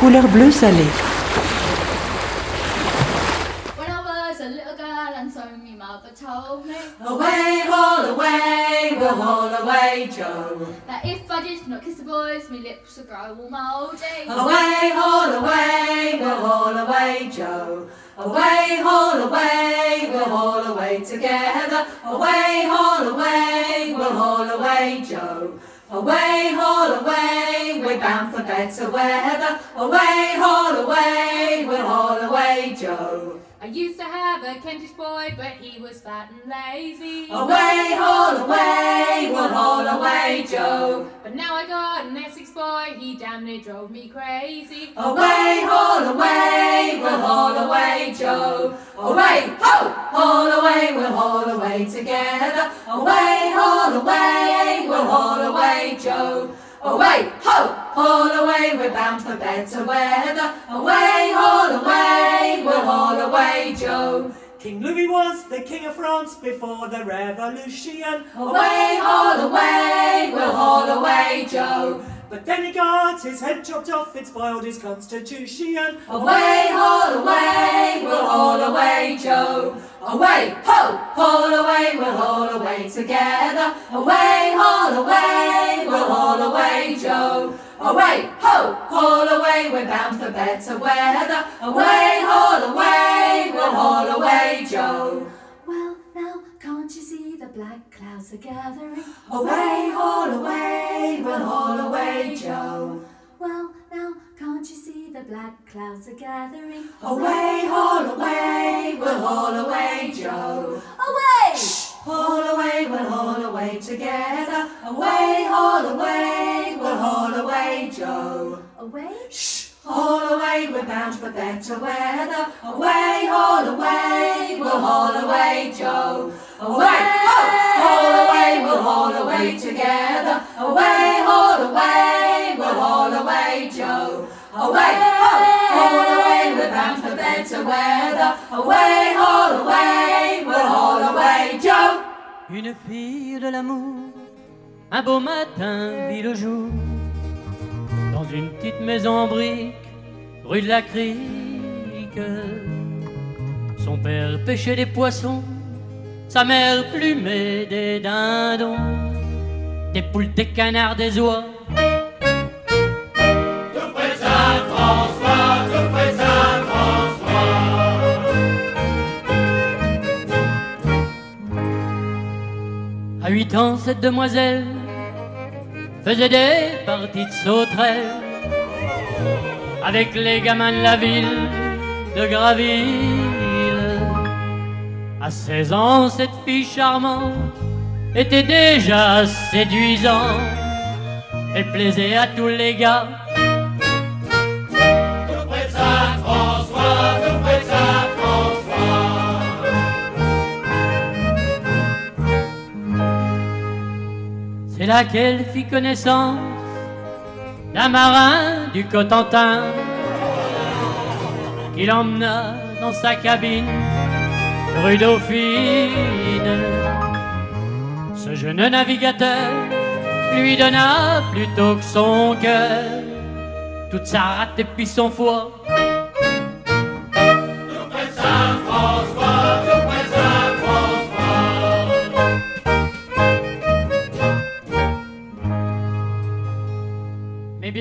couleur bleu salé. When I was a little girl and so my mother told me Away, haul away, we'll haul away, Joe. that if I did not kiss the boys, my lips would grow all mouldy. Away, haul away, we'll haul away, Joe. Away, haul away, we'll haul away together. Away, haul away, we'll haul away, Joe. Away, haul away, we're bound for better weather. Away, haul away, we'll haul away, Joe. I used to have a Kentish boy, but he was fat and lazy. Away, haul away, we'll haul away, Joe. But now I got an Essex boy, he damn near drove me crazy. Away, haul away, we'll haul away, Joe. Away, ho, haul away, we'll haul away together. Away, haul away, we'll haul away, Joe. Away, ho, haul away, we're bound for better weather. Away, haul away, we'll haul away, Joe. King Louis was the king of France before the revolution. Away, haul away, we'll haul away, Joe. But then he got his head chopped off, it spoiled his constitution. Away, haul away, we'll haul away, Joe. Away, ho, haul away, we'll haul away together. Away, haul away, we'll haul away, Joe. Away, ho, haul away, we're bound for better weather. Away, haul away, we'll haul away, Joe. Can't you see the black clouds are gathering? Away, haul away, we'll haul away, Joe. Well, now can't you see the black clouds are gathering? Away, haul away, we'll haul away, Joe. Away! Shh. Haul away, we'll haul away together. Away, haul away, we'll haul away, Joe. Away? Shh, haul away, we're bound for better weather. Away, haul away, we'll haul away, Joe. Away, ho, haul away, we'll haul away together. Away, haul away, we'll haul away, Joe. Away, ho, haul away, we're bound for better weather. Away, haul away, we'll haul away, Joe. Une fille de l'amour, un beau matin vit le jour, dans une petite maison en briques, rue de la Crique. Son père pêchait des poissons, sa mère plumait des dindons, des poules, des canards, des oies. À huit ans, cette demoiselle faisait des parties de sauterelles avec les gamins de la ville de Graville. À 16 ans, cette fille charmante était déjà séduisante. Elle plaisait à tous les gars. Là qu'elle fit connaissance d'un marin du Cotentin qui l'emmena dans sa cabine rue Dauphine. Ce jeune navigateur lui donna plutôt que son cœur toute sa rate et puis son foie.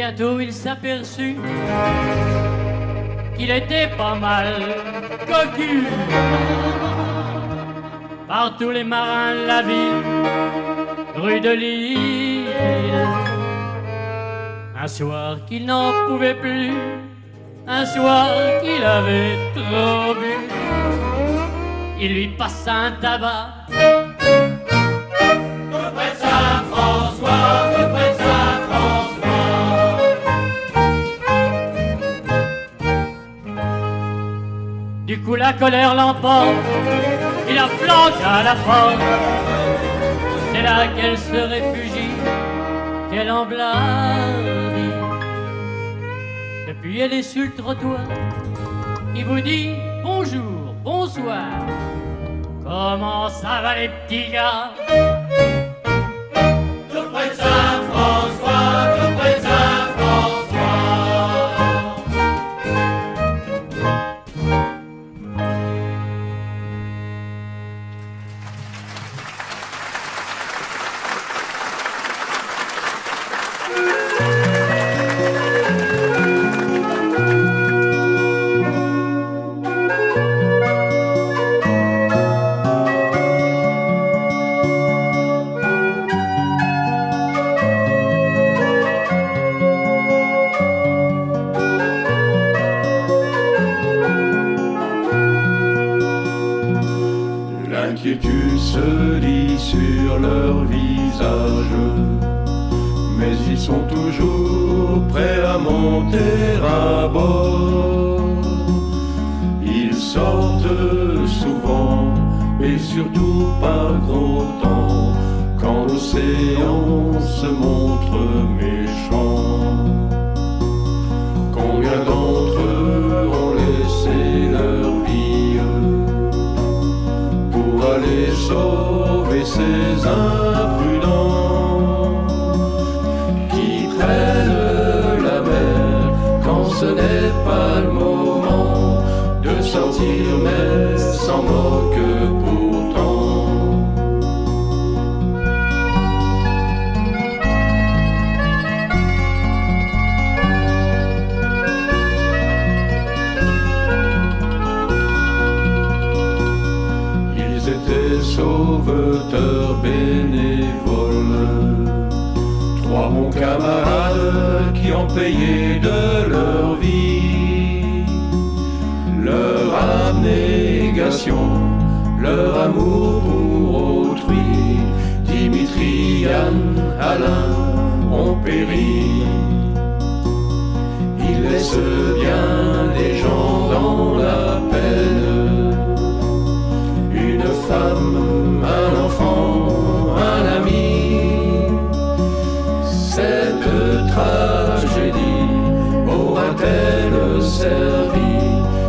Bientôt il s'aperçut qu'il était pas mal cocu par tous les marins de la ville, rue de l'île. Un soir qu'il n'en pouvait plus, un soir qu'il avait trop bu, il lui passa un tabac. Du coup la colère l'emporte, il la flanque à la porte. C'est là qu'elle se réfugie, qu'elle emblardit. Depuis elle est sur le trottoir, il vous dit bonjour, bonsoir. Comment ça va les petits gars?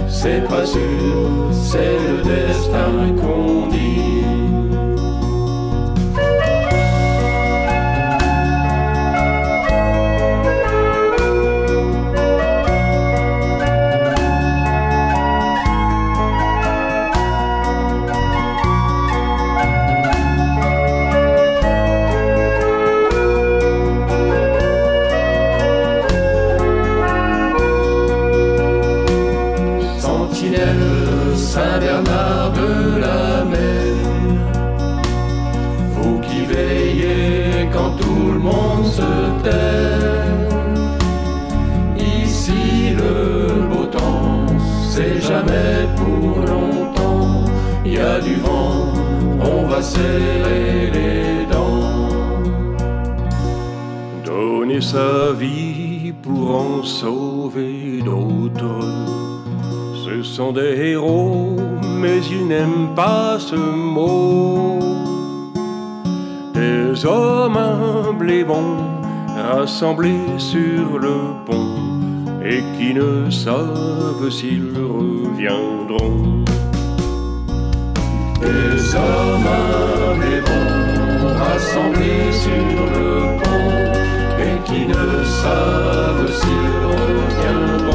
C'est pas sûr, c'est le destin qu'on dit. serrer les dents. Donner sa vie pour en sauver d'autres. Ce sont des héros, mais ils n'aiment pas ce mot. Des hommes humbles et bons, rassemblés sur le pont, et qui ne savent s'ils reviendront. Des hommes, des bons, rassemblés sur le pont, et qui ne savent s'ils reviendront.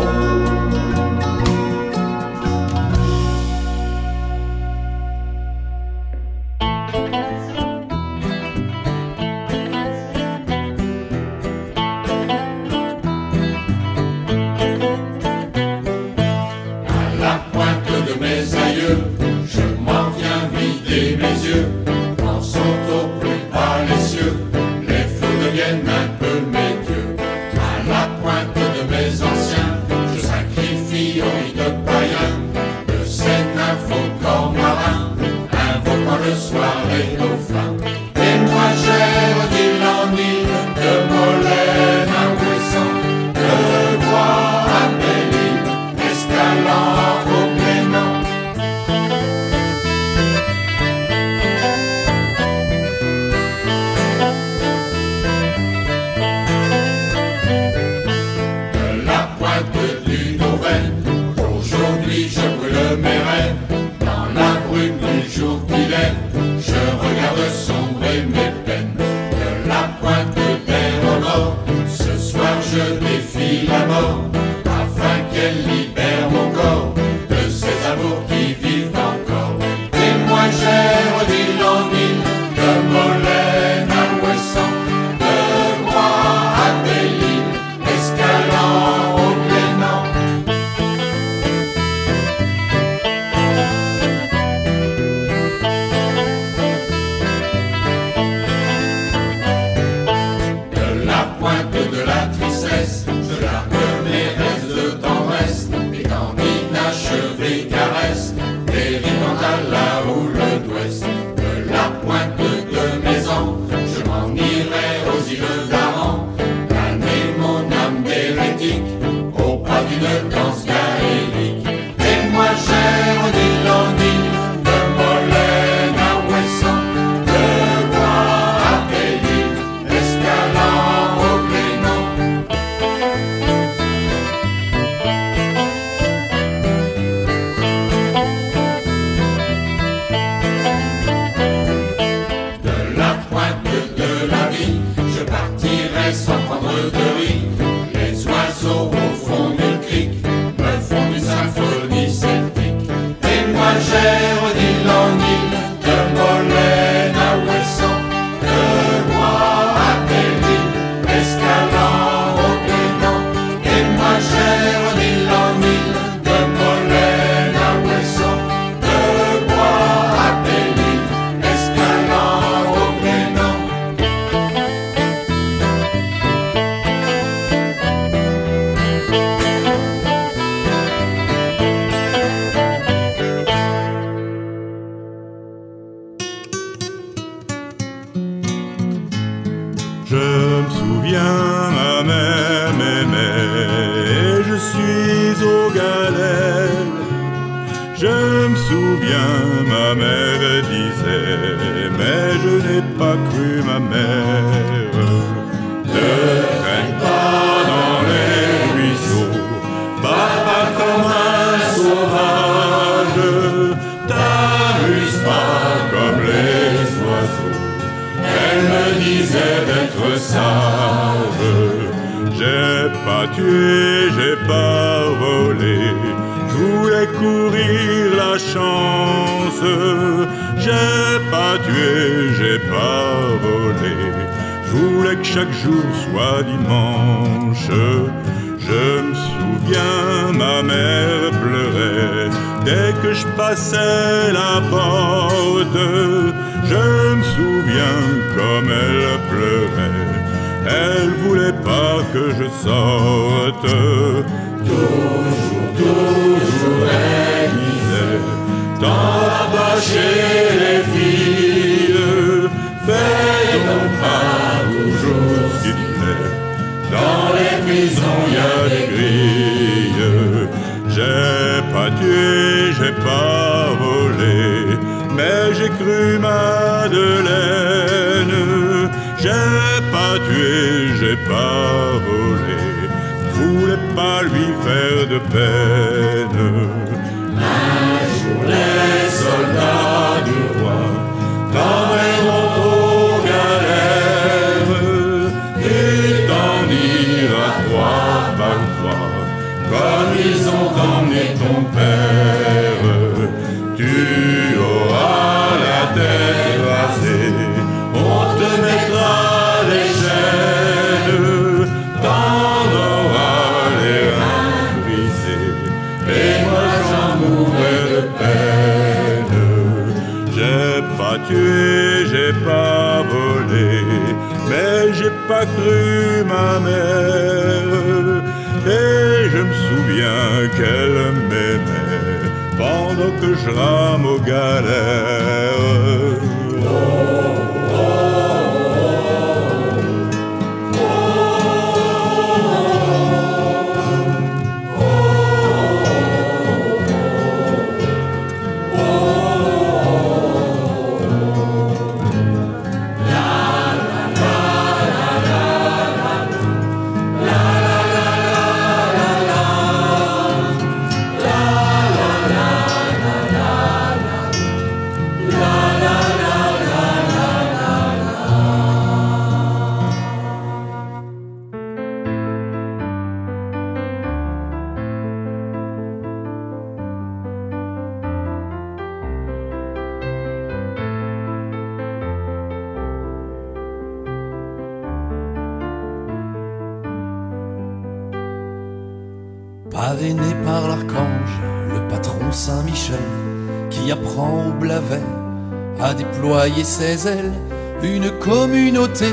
déployer ses ailes, une communauté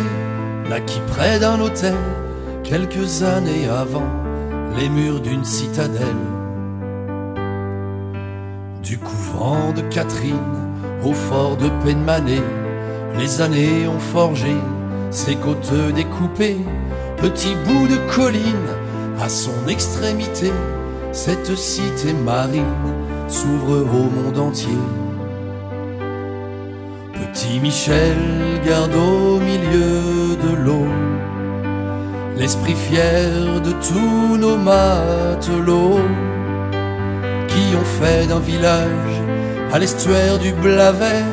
naquit près d'un hôtel, quelques années avant les murs d'une citadelle. Du couvent de Catherine au fort de Penmanet, les années ont forgé ses côtes découpées, petit bout de colline à son extrémité, cette cité marine s'ouvre au monde entier. Michel garde au milieu de l'eau l'esprit fier de tous nos matelots qui ont fait d'un village à l'estuaire du Blavet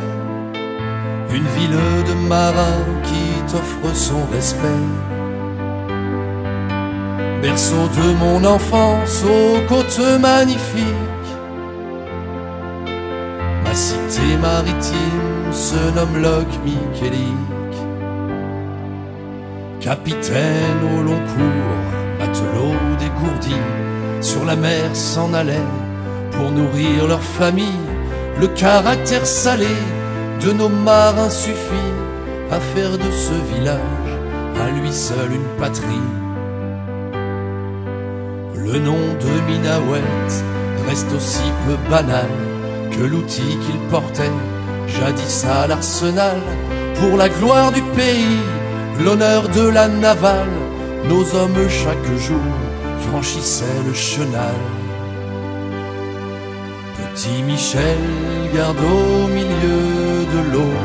une ville de marins qui t'offre son respect. Berceau de mon enfance aux côtes magnifiques, ma cité maritime se nomme Loc Michelic. Capitaine au long cours, matelot dégourdi, sur la mer s'en allait pour nourrir leur famille. Le caractère salé de nos marins suffit à faire de ce village à lui seul une patrie. Le nom de Minawet reste aussi peu banal que l'outil qu'il portait jadis à l'arsenal pour la gloire du pays, l'honneur de la navale. Nos hommes chaque jour franchissaient le chenal. Petit Michel garde au milieu de l'eau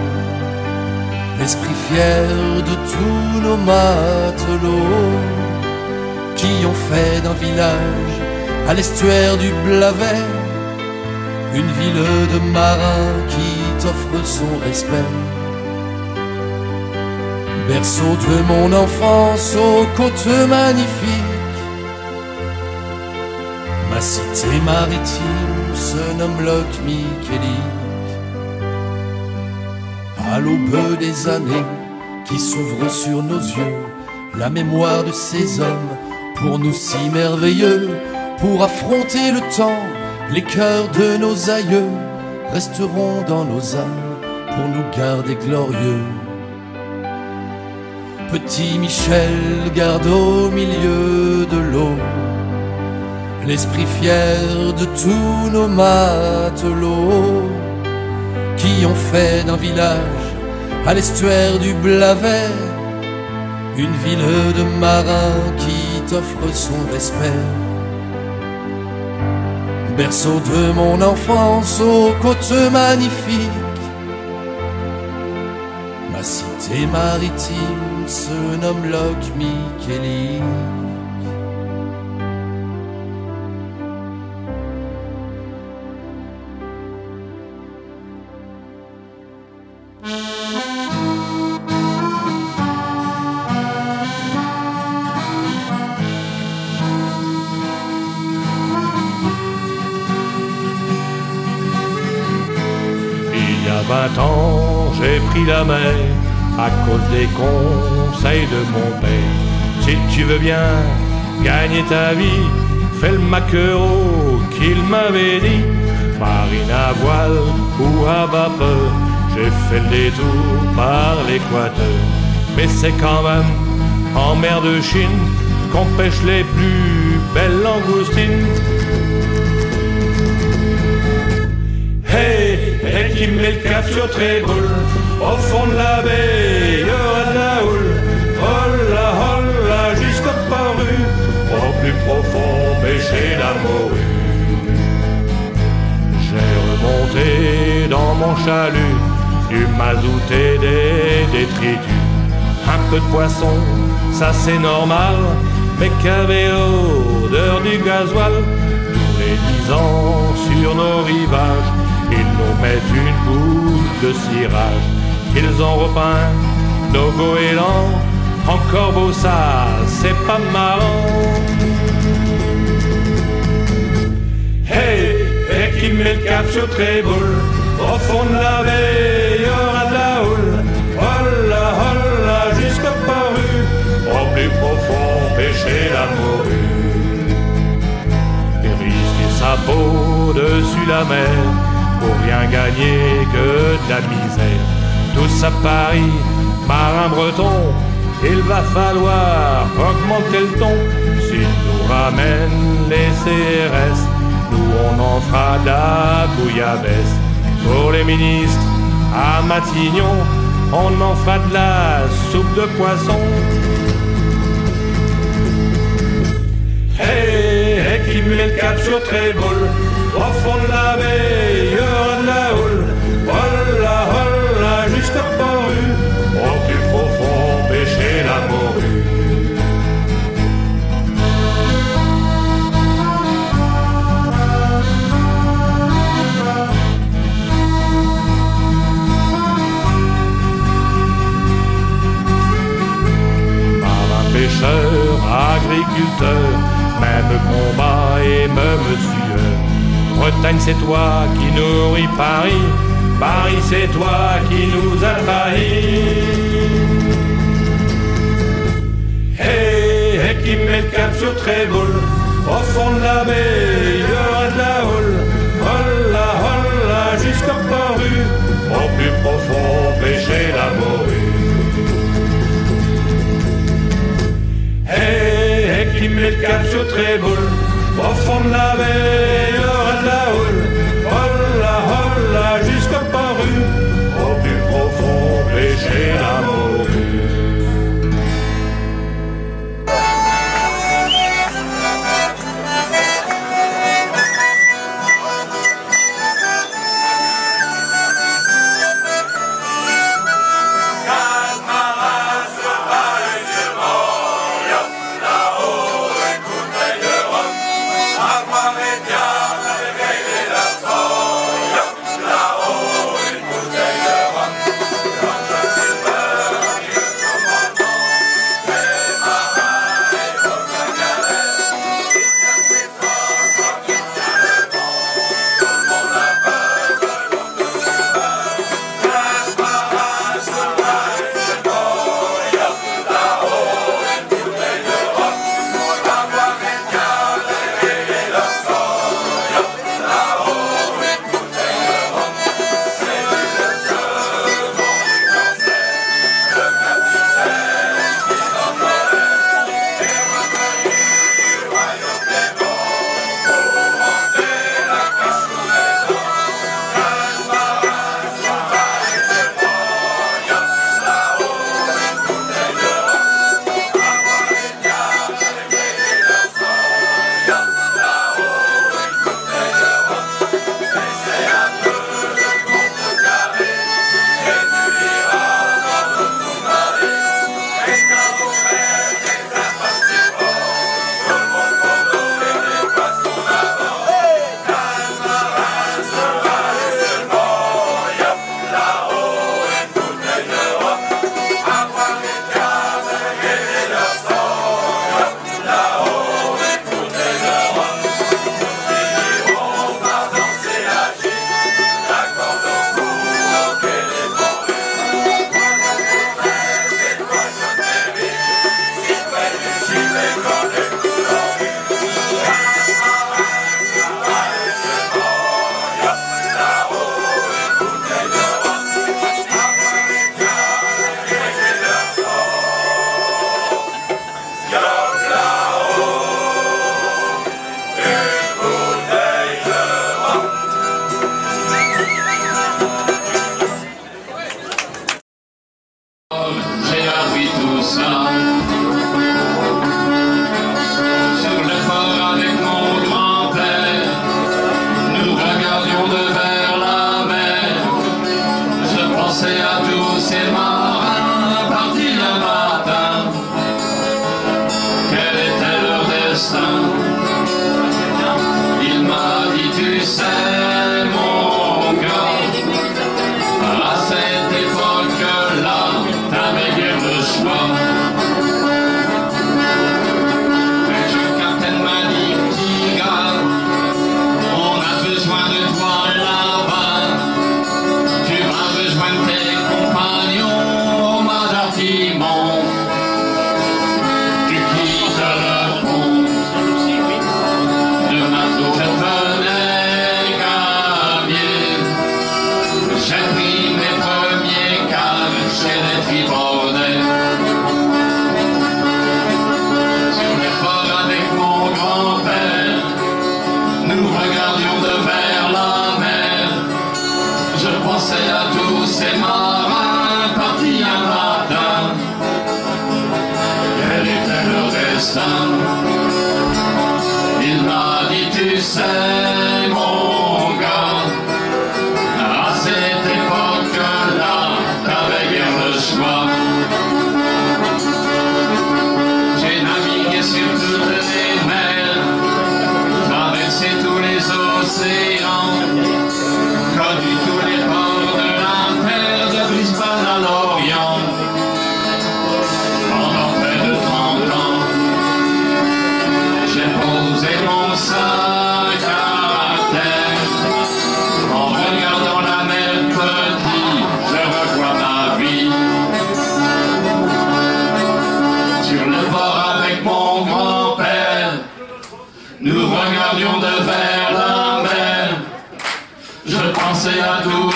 l'esprit fier de tous nos matelots qui ont fait d'un village à l'estuaire du Blavet une ville de marins qui t'offre son respect. Berceau de mon enfance aux côtes magnifiques, ma cité maritime se nomme Loc Michelic. À l'aube des années qui s'ouvrent sur nos yeux, la mémoire de ces hommes pour nous si merveilleux, pour affronter le temps, les cœurs de nos aïeux resteront dans nos âmes pour nous garder glorieux. Petit Michel garde au milieu de l'eau l'esprit fier de tous nos matelots qui ont fait d'un village à l'estuaire du Blavet une ville de marins qui t'offre son respect. Berceau de mon enfance aux côtes magnifiques, ma cité maritime se nomme Loc Michelic. Cause des conseils de mon père. Si tu veux bien gagner ta vie, fais le maquereau qu'il m'avait dit. Marine à voile ou à vapeur, j'ai fait le détour par l'équateur. Mais c'est quand même en mer de Chine qu'on pêche les plus belles langoustines. Hey, et qui met le cap sur Au fond de la baie, il y aura de la houle Holla, holla, jusqu'au paru Au plus profond, pêcher la morue J'ai remonté dans mon chalut Du mazout et des détritus. Un peu de poisson, ça c'est normal Mais qu'avait l'odeur du gasoil? Tous les dix ans sur nos rivages ils nous mettent une bouche de cirage. Ils ont repeint nos goélands. Encore beau ça, c'est pas marrant. Hey, et qui met le cap sur Tréboul. Au fond de la baie, y aura de la houle. Holla, holla, jusqu'au paru. Au plus profond, pêcher la morue. Et sa peau dessus la mer pour rien gagner que de la misère tous à Paris, marin breton, il va falloir augmenter le ton. S'ils nous ramènent les CRS, nous on en fera de la bouillabaisse. Pour les ministres, à Matignon, on en fera de la soupe de poisson. Hey, hey, qui met le cap sur Trébol, au fond de la baie, il y aura de la houle. agriculteur, même combat et même sueur. Bretagne, c'est toi qui nourris Paris, Paris, c'est toi qui nous as trahis. Hey, eh, eh, hey, qui met le cap sur Trébol, au fond de la baie, il y aura de la houle, holla, holla, jusqu'au paru, au plus profond, péché la. cap sur Tréboul, au fond de la baie, la houle.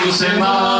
À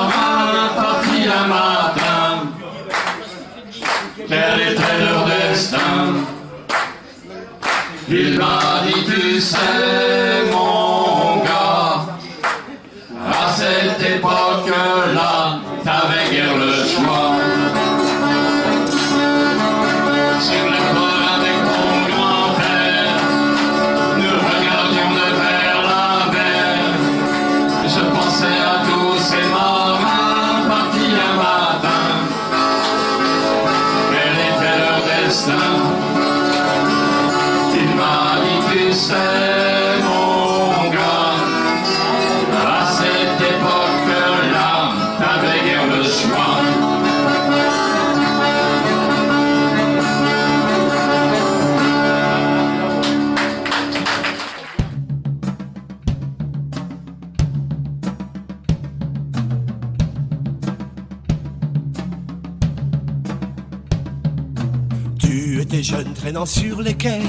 sur les quais,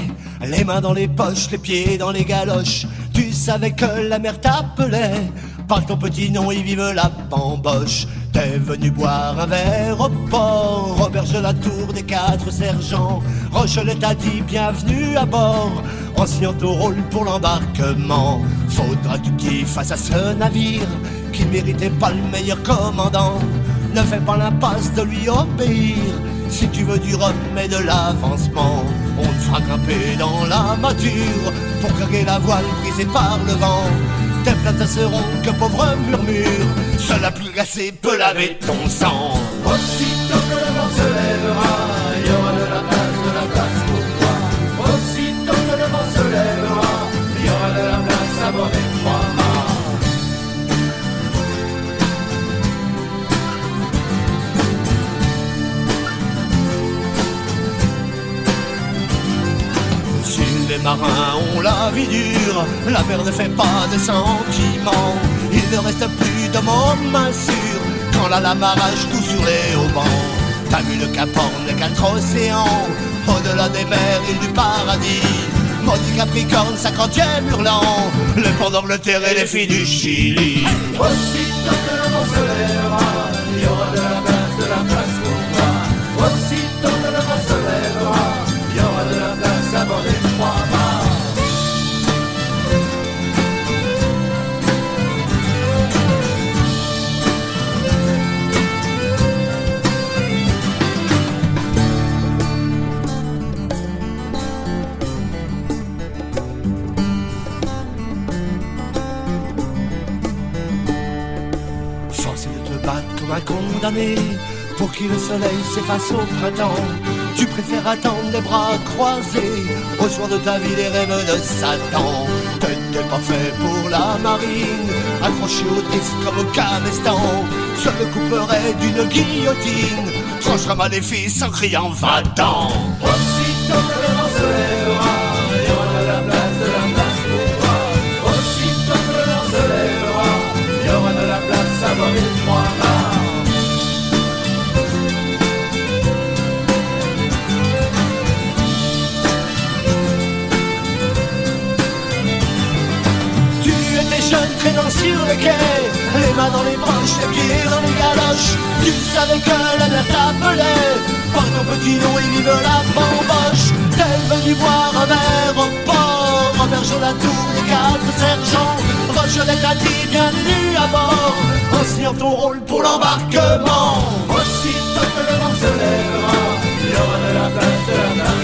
les mains dans les poches, les pieds dans les galoches. Tu savais que la mer t'appelait, par ton petit nom y vive la bamboche. T'es venu boire un verre au port, auberge la tour des quatre sergents. Rochelet t'a dit bienvenue à bord, en signant ton rôle pour l'embarquement. Faudra que tu fasses à ce navire, qui méritait pas le meilleur commandant. Ne fais pas l'impasse de lui obéir. Si tu veux du rhum et de l'avancement, on te fera grimper dans la mâture pour carguer la voile brisée par le vent. Tes plaintes seront que pauvre murmure, seul la plus glacée peut laver ton sang. Marins ont la vie dure, la mer ne fait pas de sentiments. Il ne reste plus de moments sûrs quand la lame arrache tout sur les haubans. T'as vu le Cap Horn, quatre océans, au-delà des mers, île du paradis. Maudit Capricorne, cinquantième hurlant, le port d'Angleterre et les filles du Chili. Que le soleil s'efface au printemps. Tu préfères attendre les bras croisés Au soir de ta vie les rêves de Satan. T'étais pas fait pour la marine Accroché au disque comme au camestan Seul le d'une guillotine Tranchera maléfice en criant va-t'en traînant sur le quai Les mains dans les branches, les pieds dans les galoches Tu savais que la mer t'appelait. Par ton petit nom et vive la bamboche. T'es venu boire un verre au port. Auberge la tour des quatre sergents. Rochelet t'a dit bienvenue à bord. En signant ton rôle pour l'embarquement. Aussitôt que le vent se lèvera Il y aura de la place, de la place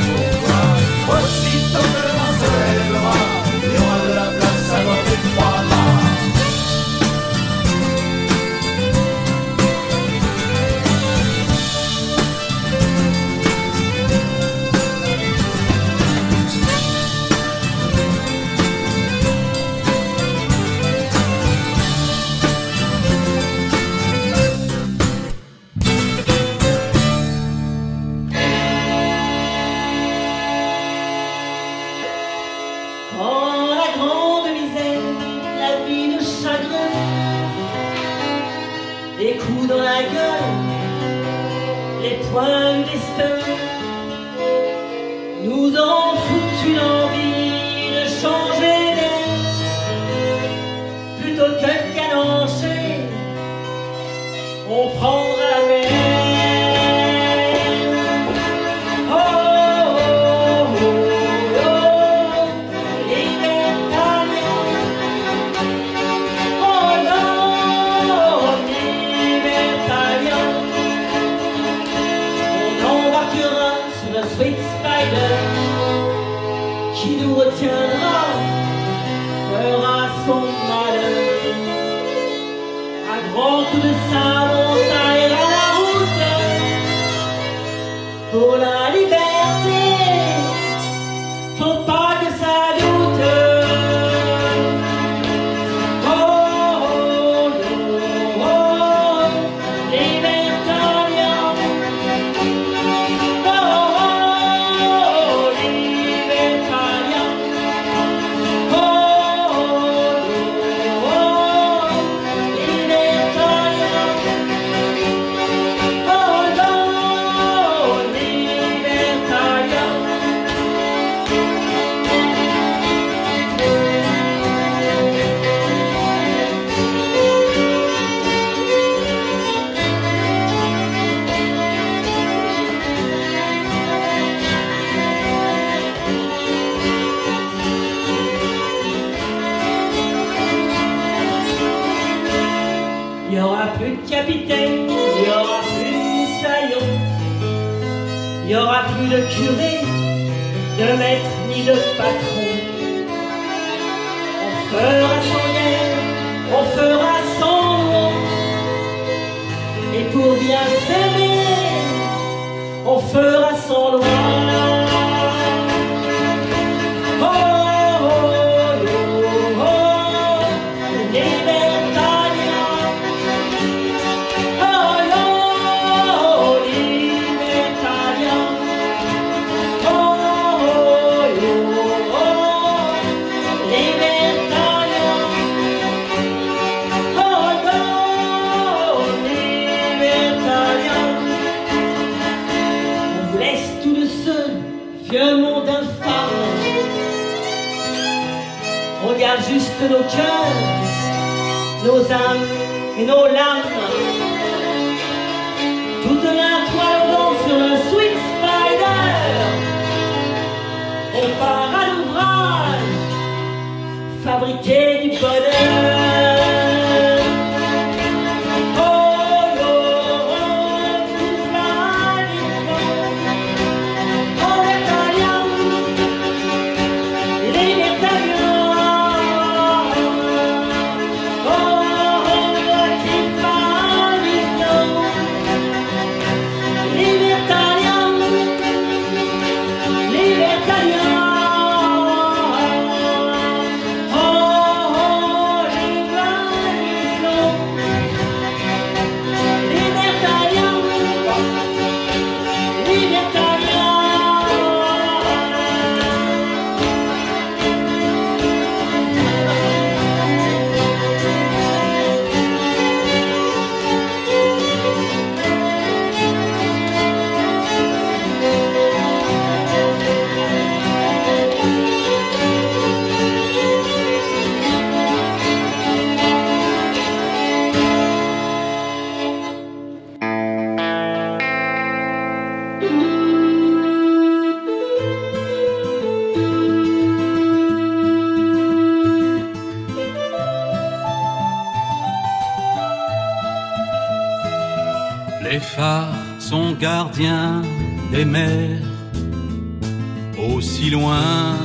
aussi loin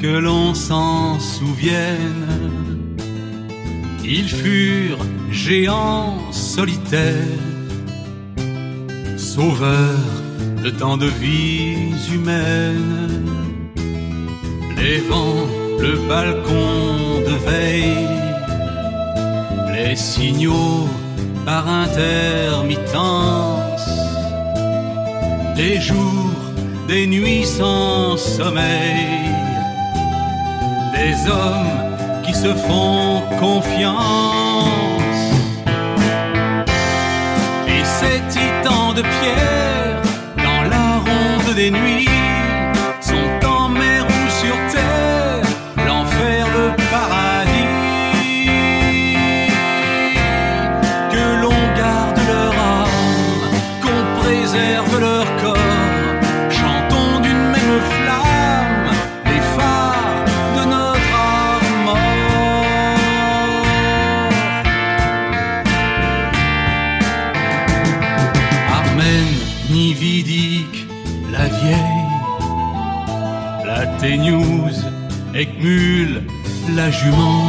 que l'on s'en souvienne. Ils furent géants solitaires, sauveurs de tant de vies humaines. Les vents, le balcon de veille, les signaux par intermittents des jours, des nuits sans sommeil, des hommes qui se font confiance. Et ces titans de pierre, dans la ronde des nuits, la jument.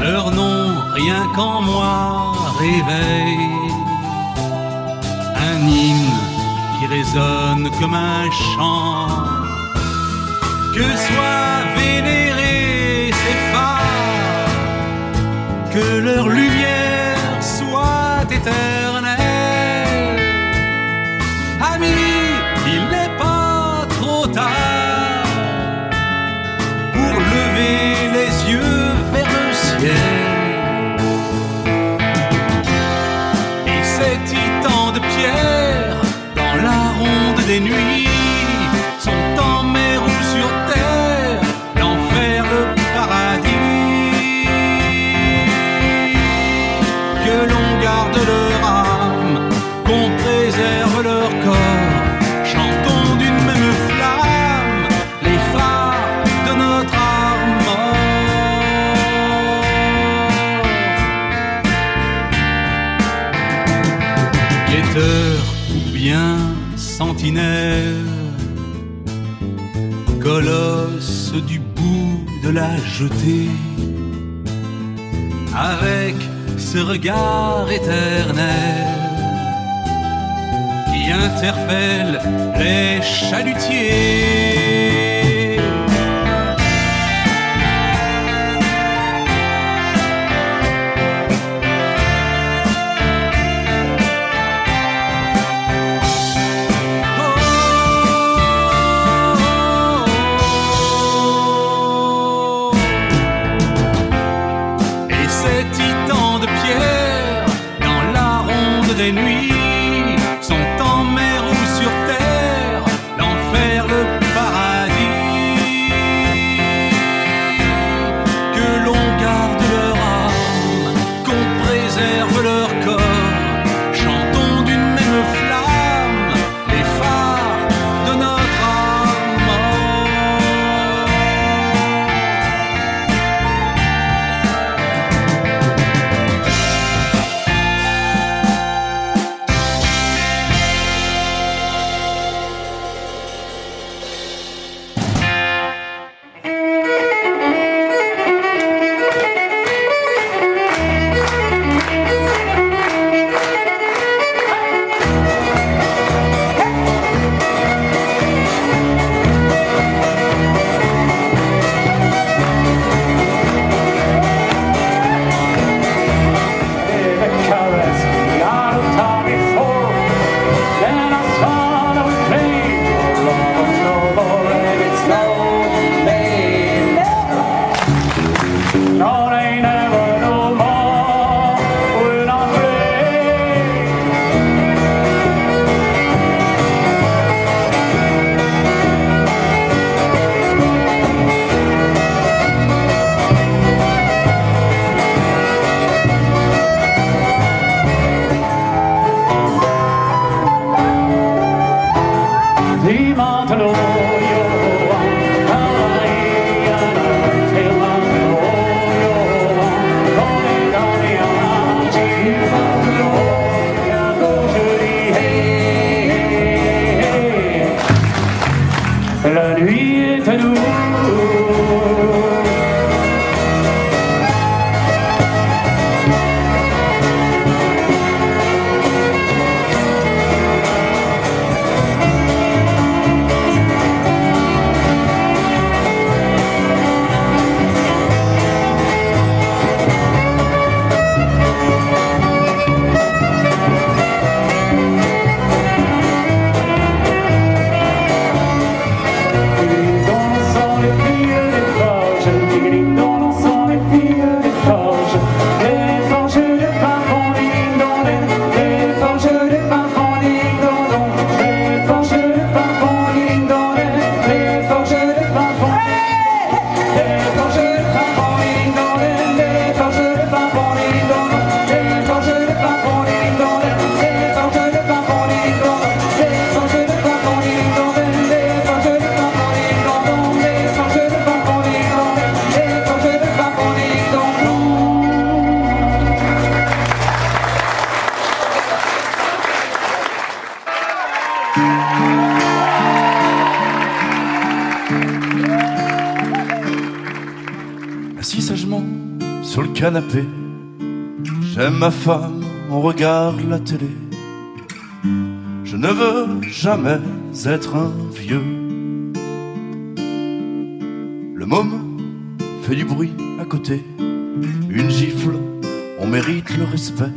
Leur nom, rien qu'en moi, réveille un hymne qui résonne comme un chant. Que soient vénérés ces phares, que leur lumière soit éternelle. Amis, des nuits, colosse du bout de la jetée, avec ce regard éternel qui interpelle les chalutiers. No, j'aime ma femme, on regarde la télé. Je ne veux jamais être un vieux. Le môme fait du bruit à côté, une gifle, on mérite le respect.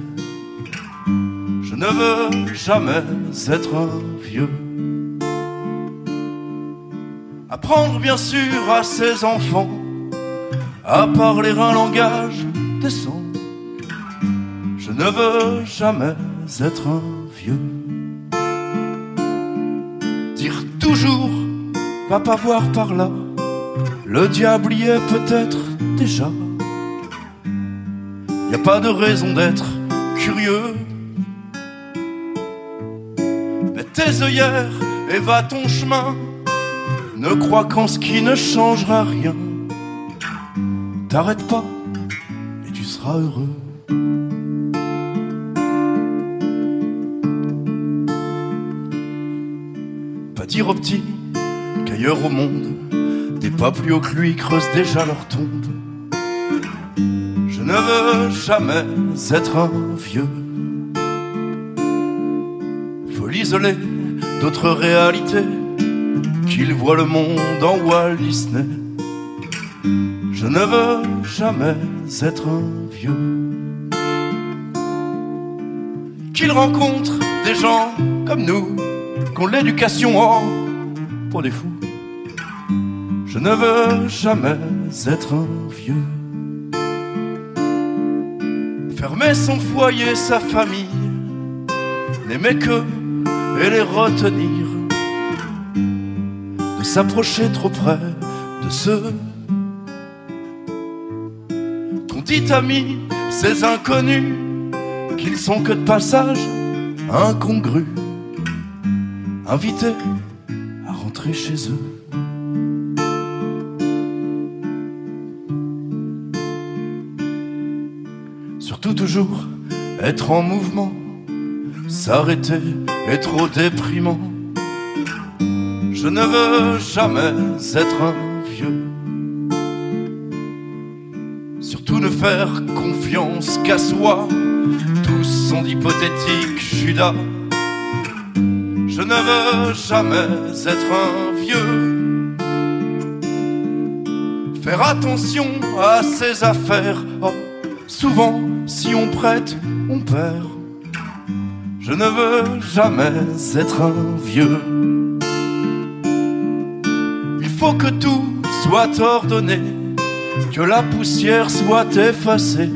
Je ne veux jamais être un vieux. Apprendre bien sûr à ses enfants à parler un langage jamais être un vieux. Dire toujours, va pas voir par là, le diable y est peut-être déjà. Y a pas de raison d'être curieux. Mets tes œillères et va ton chemin. Ne crois qu'en ce qui ne changera rien. T'arrêtes pas et tu seras heureux. Qu'ailleurs au monde, des pas plus haut que lui creusent déjà leur tombe. Je ne veux jamais être un vieux. Faut l'isoler d'autres réalités, qu'il voit le monde en Walt Disney. Je ne veux jamais être un vieux. Qu'il rencontre des gens comme nous, qu'on l'éducation oh, pour des fous. Je ne veux jamais être un vieux. Fermer son foyer, sa famille, n'aimer que et les retenir. De s'approcher trop près de ceux qu'on dit amis, ces inconnus, qu'ils sont que de passage, incongrus, invités à rentrer chez eux. Surtout toujours être en mouvement, s'arrêter est trop déprimant. Je ne veux jamais être un vieux. Surtout ne faire confiance qu'à soi. Tous sont d'hypothétiques Judas. Je ne veux jamais être un vieux. Faire attention à ses affaires. Oh, souvent, si on prête, on perd. Je ne veux jamais être un vieux. Il faut que tout soit ordonné, que la poussière soit effacée,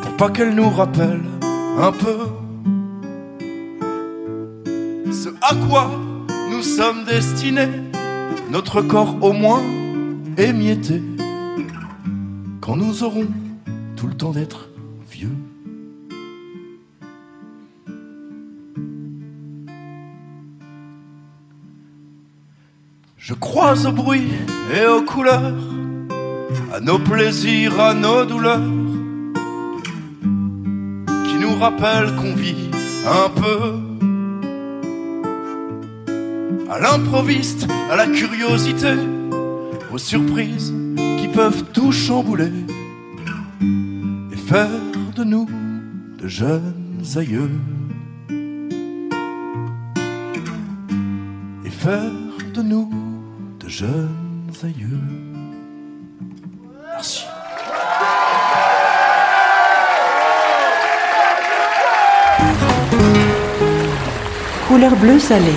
pour pas qu'elle nous rappelle un peu à quoi nous sommes destinés, notre corps au moins émietté, quand nous aurons tout le temps d'être vieux. Je crois au bruit et aux couleurs, à nos plaisirs, à nos douleurs, qui nous rappellent qu'on vit un peu. À l'improviste, à la curiosité, aux surprises qui peuvent tout chambouler et faire de nous de jeunes aïeux. Et faire de nous de jeunes aïeux. Merci. Couleur bleu salé.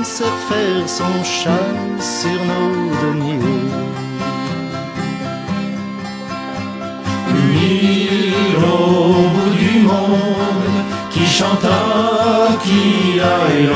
L'homme sait faire son chat sur nos deniers. L'île au bout du monde qui chanta qui aille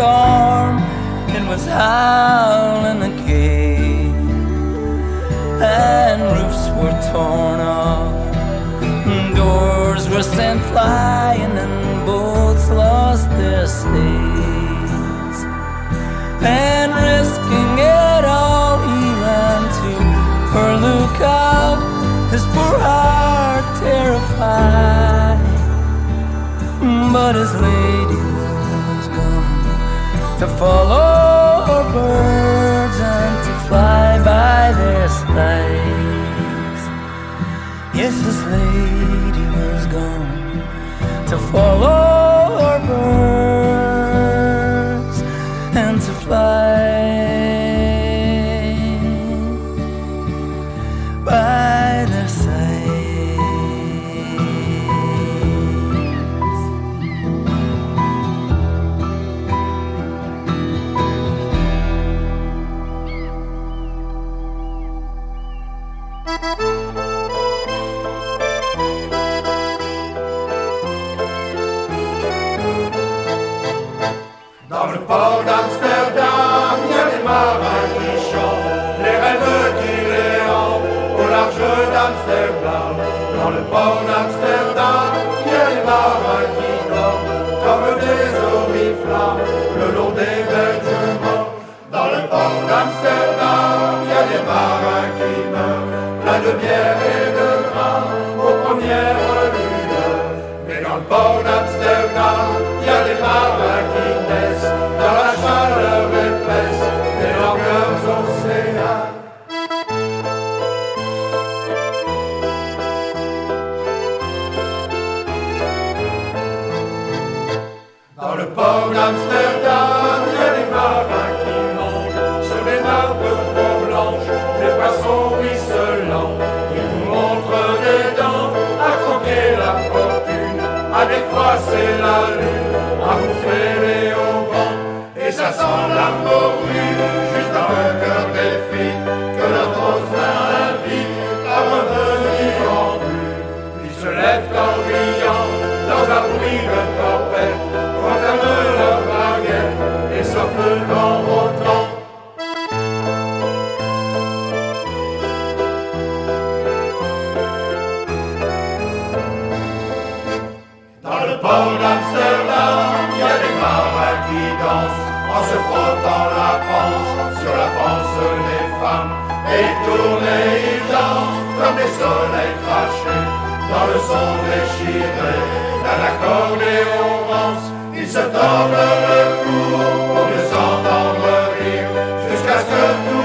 storm and was howling again. And roofs were torn off, and doors were sent flying, and boats lost their stays. And risking it all, he ran to her lookout, his poor heart terrified. But his lady to follow birds and to fly by their sides. Yes, this lady was gone to follow d'Amsterdam, il y a des marins qui dorment comme des oriflammes le long des morts. Dans le port d'Amsterdam, il y a des marins qui meurent, pleins de bière et de gras aux premières lueurs. Mais dans le port d'Amsterdam, il y a des marins à décroisser la lune, à bouffer les haubans. Et ça sent la morue juste dans le cœur des filles que leur grosse main invite à revenir en plus. Ils se lèvent en riant dans un bruit de tempête, se frottant la panse. Sur la panse, les femmes, et et ils dansent comme des soleils crachés. Dans le son déchiré d'un accordéon rance, ils se tordent le cou pour mieux s'entendre rire. Jusqu'à ce que tout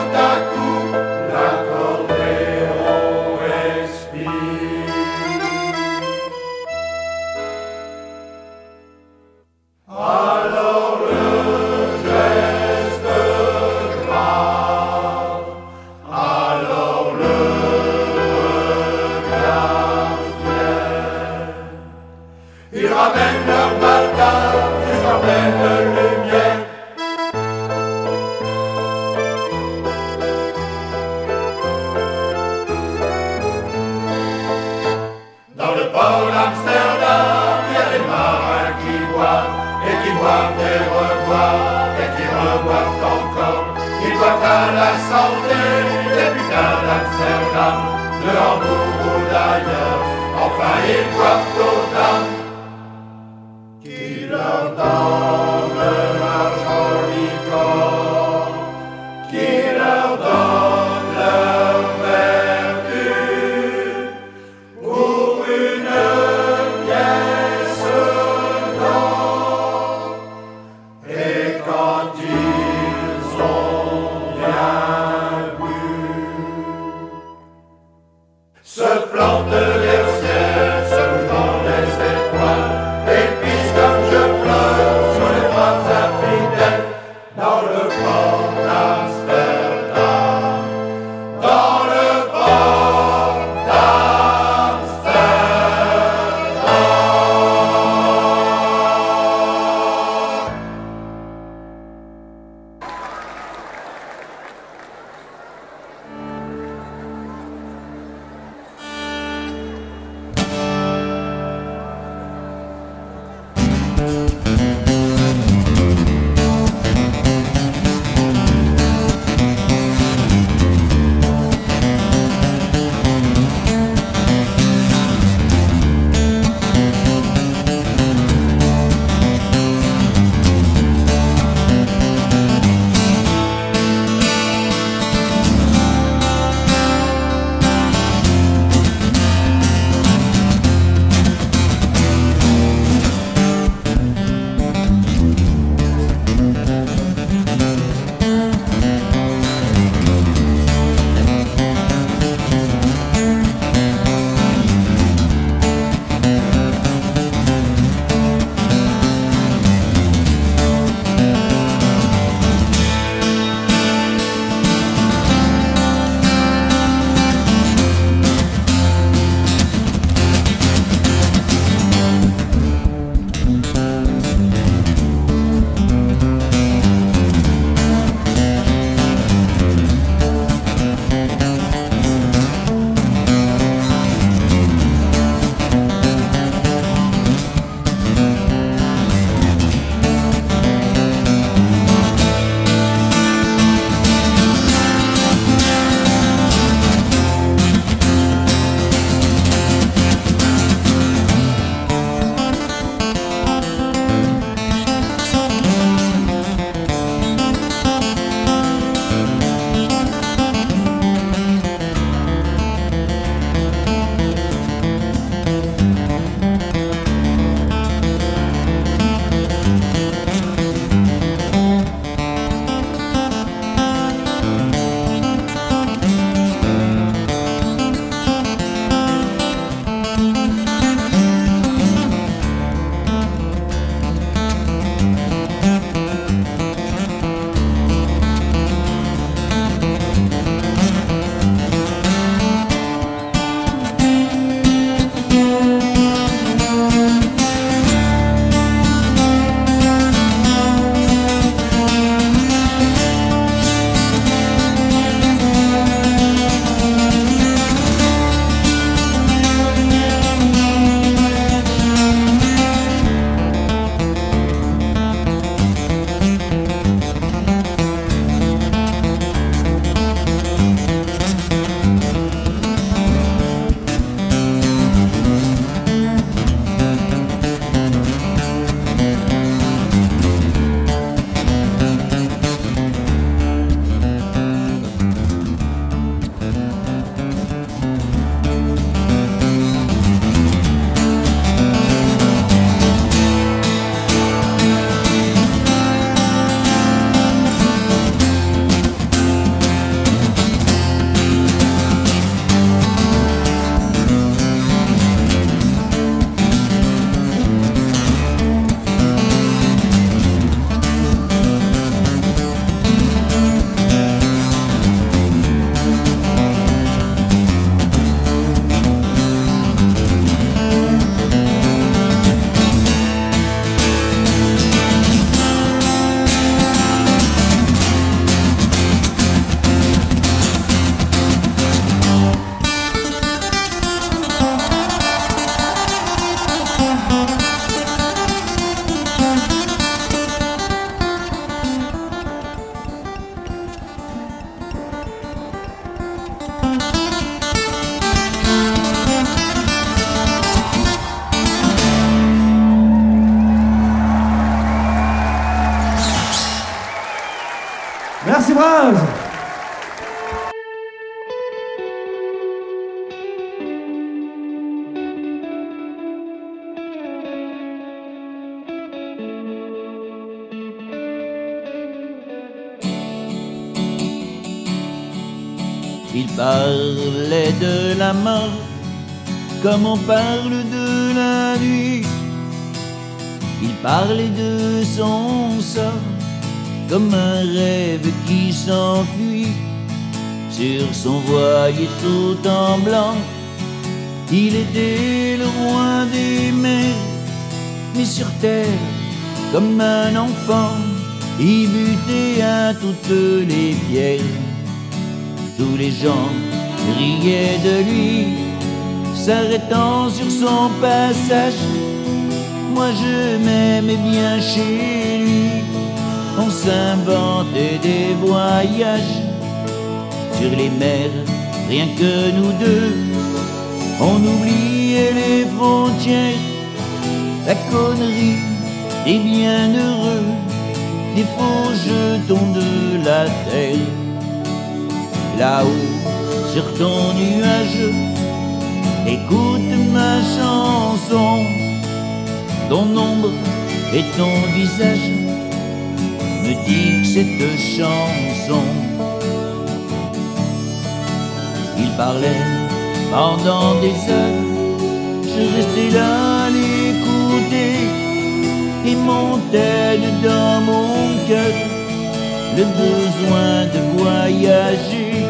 le besoin de voyager,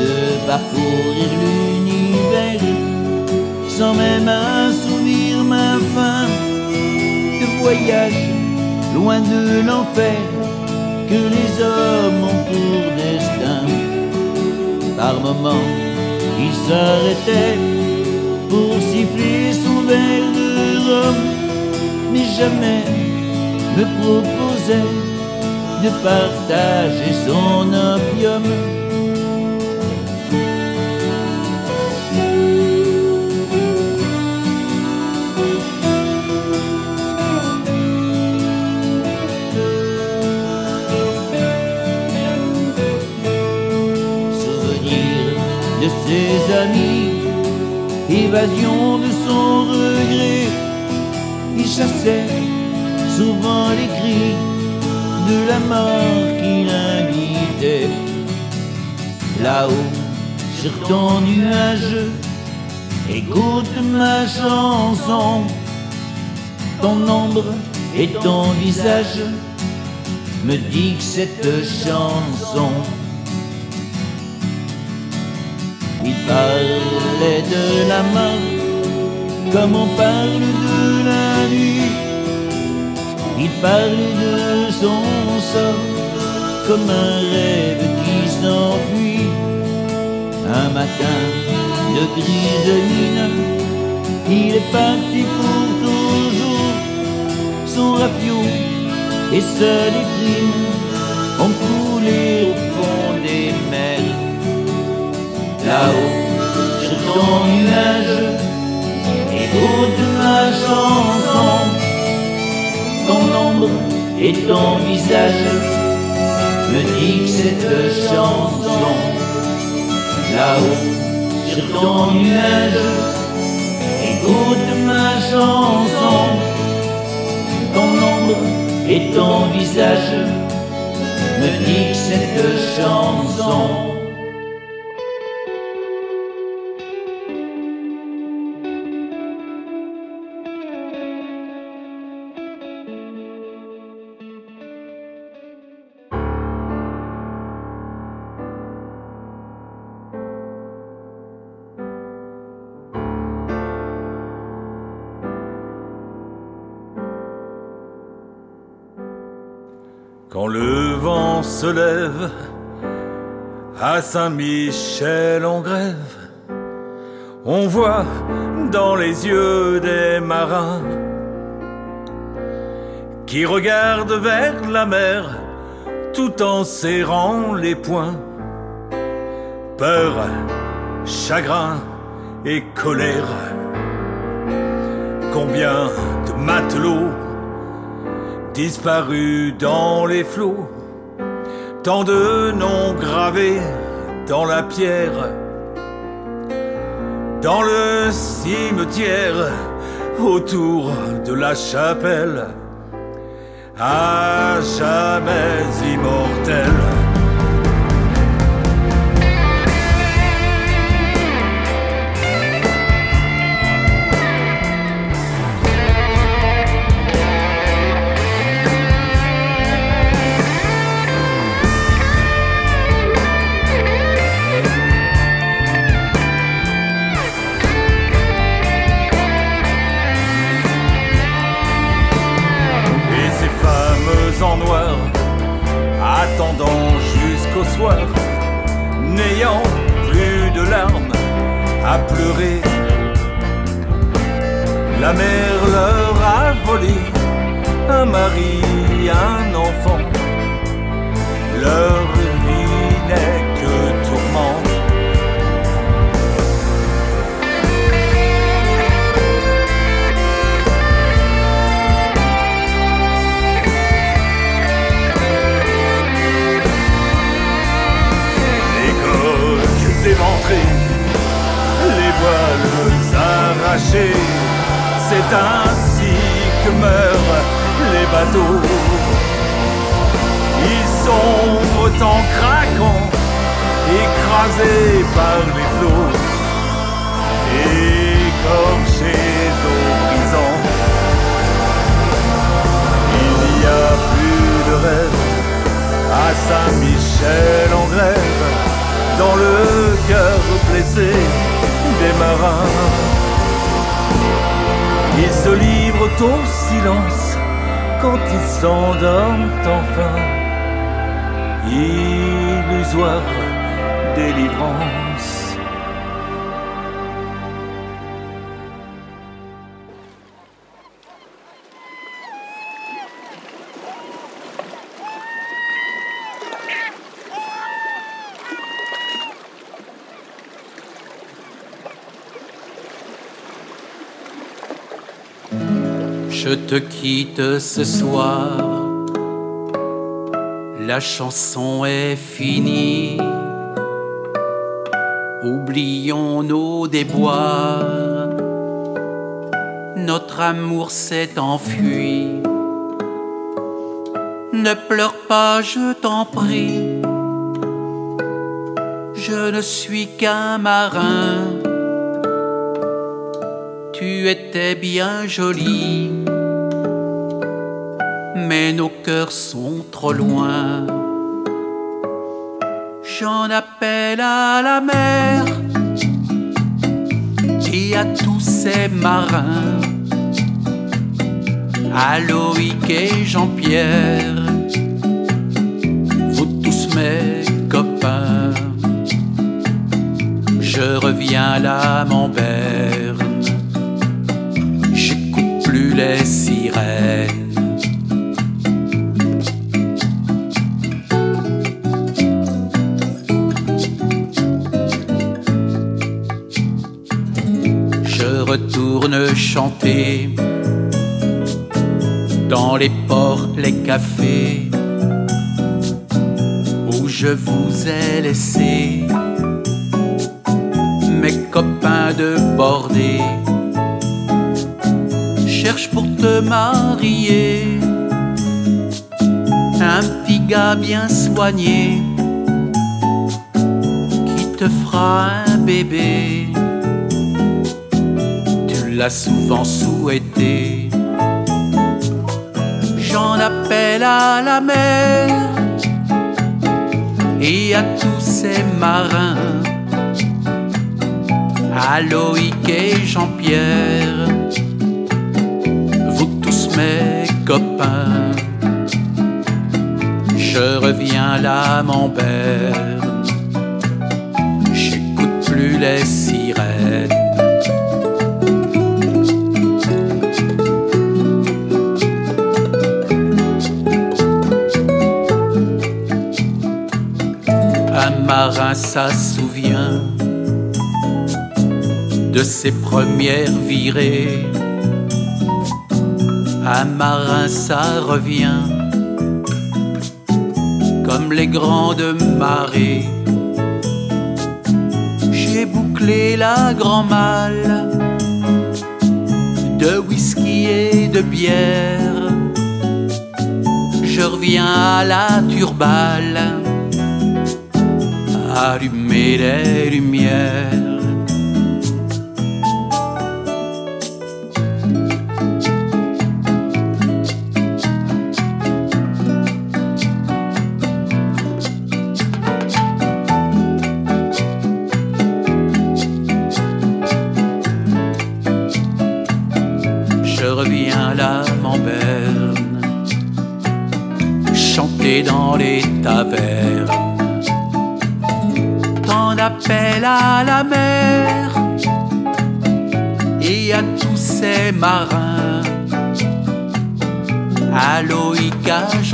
de parcourir l'univers, sans même assouvir ma faim, de voyage loin de l'enfer que les hommes ont pour destin. Par moments, il s'arrêtait pour siffler son verre de rhum, mais jamais me proposait de partager son opium. Souvenir de ses amis, évasion de son regret, il chassait souvent les cris la mort qui l'invitait. Là-haut, sur ton nuage, écoute ma chanson. Ton ombre et ton visage me dit que cette chanson. Il parlait de la mort comme on parle de la nuit. Parlait de son sort comme un rêve qui s'enfuit. Un matin de grise mine, il est parti pour toujours. Son rafio et sa déprime ont coulé au fond des mers. Là-haut, sur ton nuage, écoute ma chanson ton ombre et ton visage. Me dit que cette chanson là-haut sur ton nuage écoute ma chanson. Ton ombre et ton visage. Me dit que cette chanson se lève à Saint-Michel en grève, on voit dans les yeux des marins qui regardent vers la mer tout en serrant les poings. Peur, chagrin et colère. Combien de matelots disparus dans les flots, Tant de noms gravés dans la pierre, dans le cimetière, autour de la chapelle, à jamais immortel. Te quitte ce soir, la chanson est finie. Oublions nos déboires, notre amour s'est enfui. Ne pleure pas, je t'en prie. Je ne suis qu'un marin. Tu étais bien jolie, sont trop loin. J'en appelle à la mer et à tous ces marins, à Loïc et Jean-Pierre, vous tous mes copains. Je reviens là, mon père j'écoute plus les sirènes. Dans les ports, les cafés où je vous ai laissé. Mes copains de bordée cherche pour te marier. Un petit gars bien soigné qui te fera un bébé. L'as souvent souhaité. J'en appelle à la mer et à tous ces marins, à Loïc et Jean-Pierre vous tous mes copains. Je reviens là, mon père. J'écoute plus les sirènes. Un marin, ça souvient de ses premières virées un marin ça revient comme les grandes marées. J'ai bouclé la grand malle de whisky et de bière. Je reviens à la turbale, lumière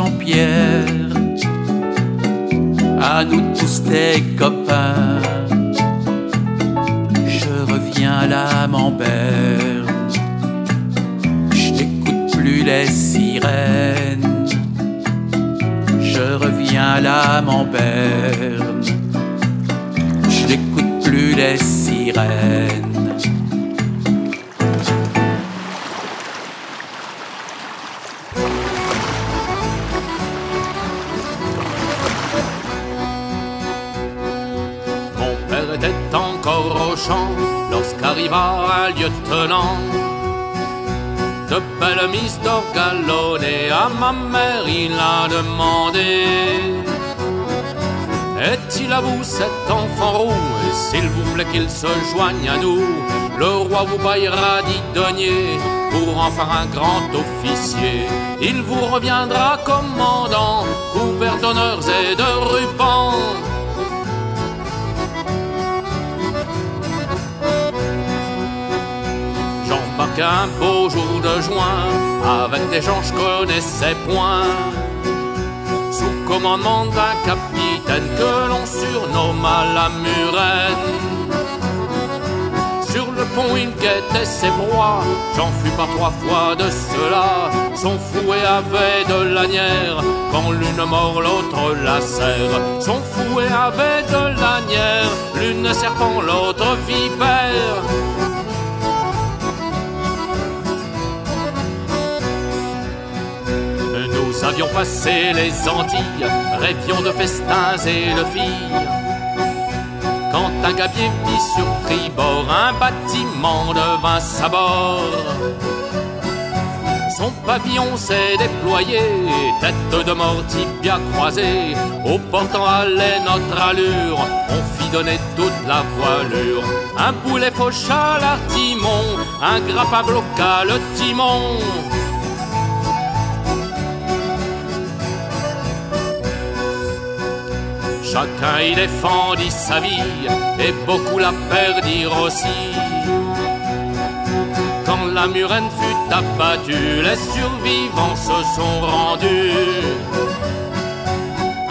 À à nous tous tes copains. Je reviens là, mon berne je n'écoute plus les sirènes. Je reviens là, mon berne. De belles mises d'or galonnées à ma mère il a demandé. Est-il à vous cet enfant roux Et s'il vous plaît qu'il se joigne à nous? Le roi vous baillera dix deniers Pour en faire un grand officier. Il vous reviendra commandant Couvert d'honneurs et de rubans J'embarque un beau jour de juin avec des gens je connaissais point. Sous commandement d'un capitaine que l'on surnomma la Murène. Sur le pont il guettait ses proies, j'en fus pas trois fois de cela. Son fouet avait de lanière, quand l'une mord l'autre la serre. Son fouet avait de lanière, l'une serpent l'autre vipère. Nous avions passé les Antilles, rêvions de festins et de filles. Quand un gabier vit sur tribord, un bâtiment devint sa bord. Son pavillon s'est déployé, tête de mort, tibia croisée. Au portant allait notre allure, on fit donner toute la voilure. Un boulet faucha l'artimon, un grappin bloqua le timon. Chacun y défendit sa vie et beaucoup la perdirent aussi. Quand la murène fut abattue, les survivants se sont rendus.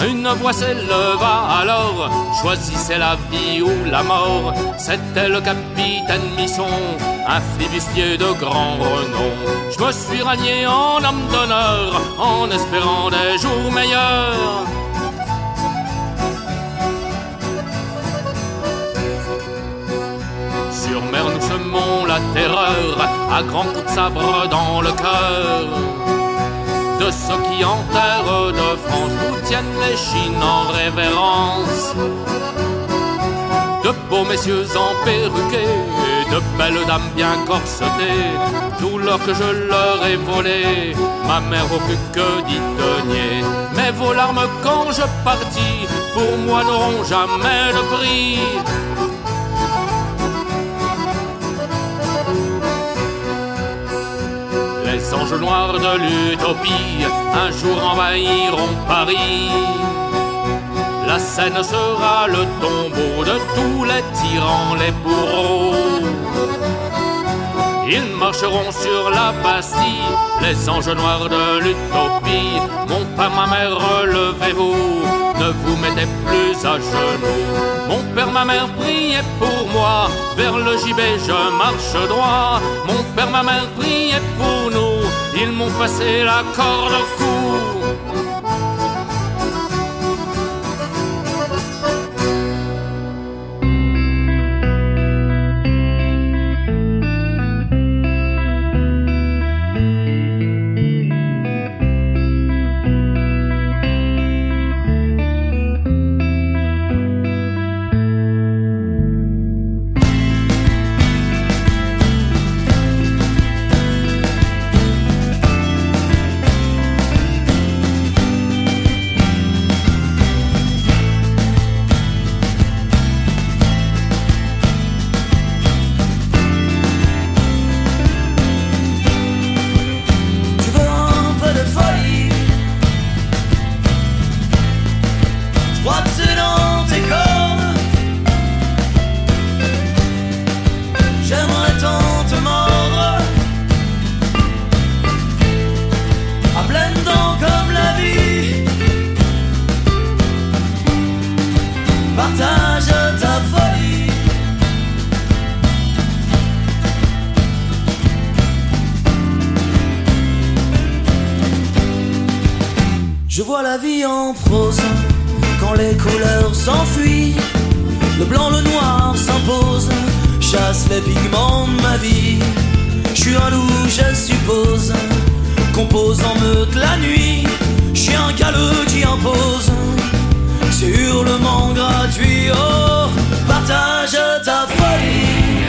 Une voix s'éleva alors, choisissez la vie ou la mort. C'était le capitaine Misson, un flibustier de grand renom. Je me suis rallié en homme d'honneur, en espérant des jours meilleurs. Nous semons la terreur à grands coups de sabre dans le cœur. De ceux qui en terre de France nous tiennent les chines en révérence. De beaux messieurs en perruqués, de belles dames bien corsetées, tout l'or que je leur ai volé, ma mère vaut plus que dix deniers. Mais vos larmes quand je partis, pour moi n'auront jamais de prix. Les anges noirs de l'utopie un jour envahiront Paris. La Seine sera le tombeau de tous les tyrans, les bourreaux. Ils marcheront sur la Bastille, les anges noirs de l'utopie. Mon père, ma mère, relevez-vous, vous mettez plus à genoux. Mon père, ma mère, priez pour moi, vers le gibet je marche droit. Mon père, ma mère, priez pour nous, ils m'ont passé la corde au cou. Le blanc, le noir s'imposent, chasse les pigments de ma vie. Je suis un loup, je suppose, compose en meute la nuit. Je un galeux qui impose, c'est hurlement gratuit. Oh, partage ta folie.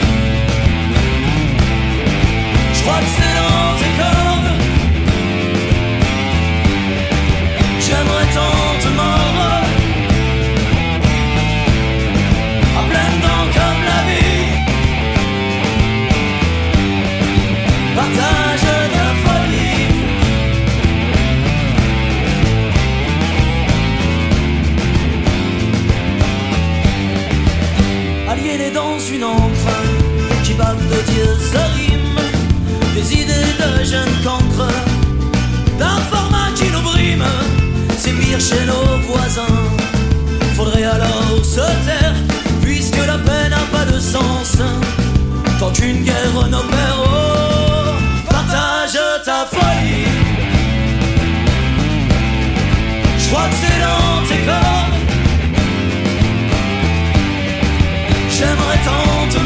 Je crois que c'est dans tes. Chez nos voisins. Faudrait alors se taire, puisque la paix n'a pas de sens. Tant qu'une guerre n'opère, oh, partage ta folie. Je crois que c'est dans tes corps. J'aimerais tant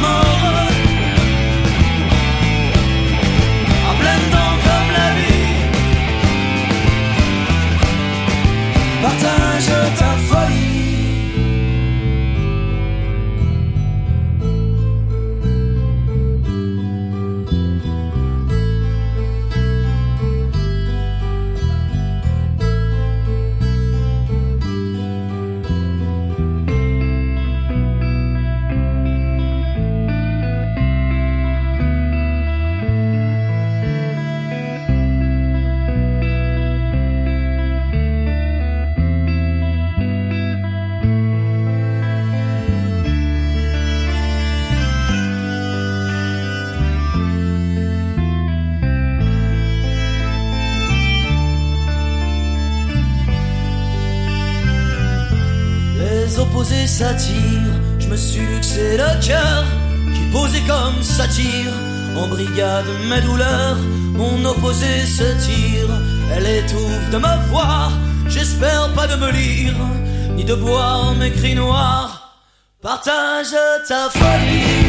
brigade mes douleurs, mon opposé se tire. Elle étouffe de me voir, j'espère pas de me lire, ni de boire mes cris noirs. Partage ta folie.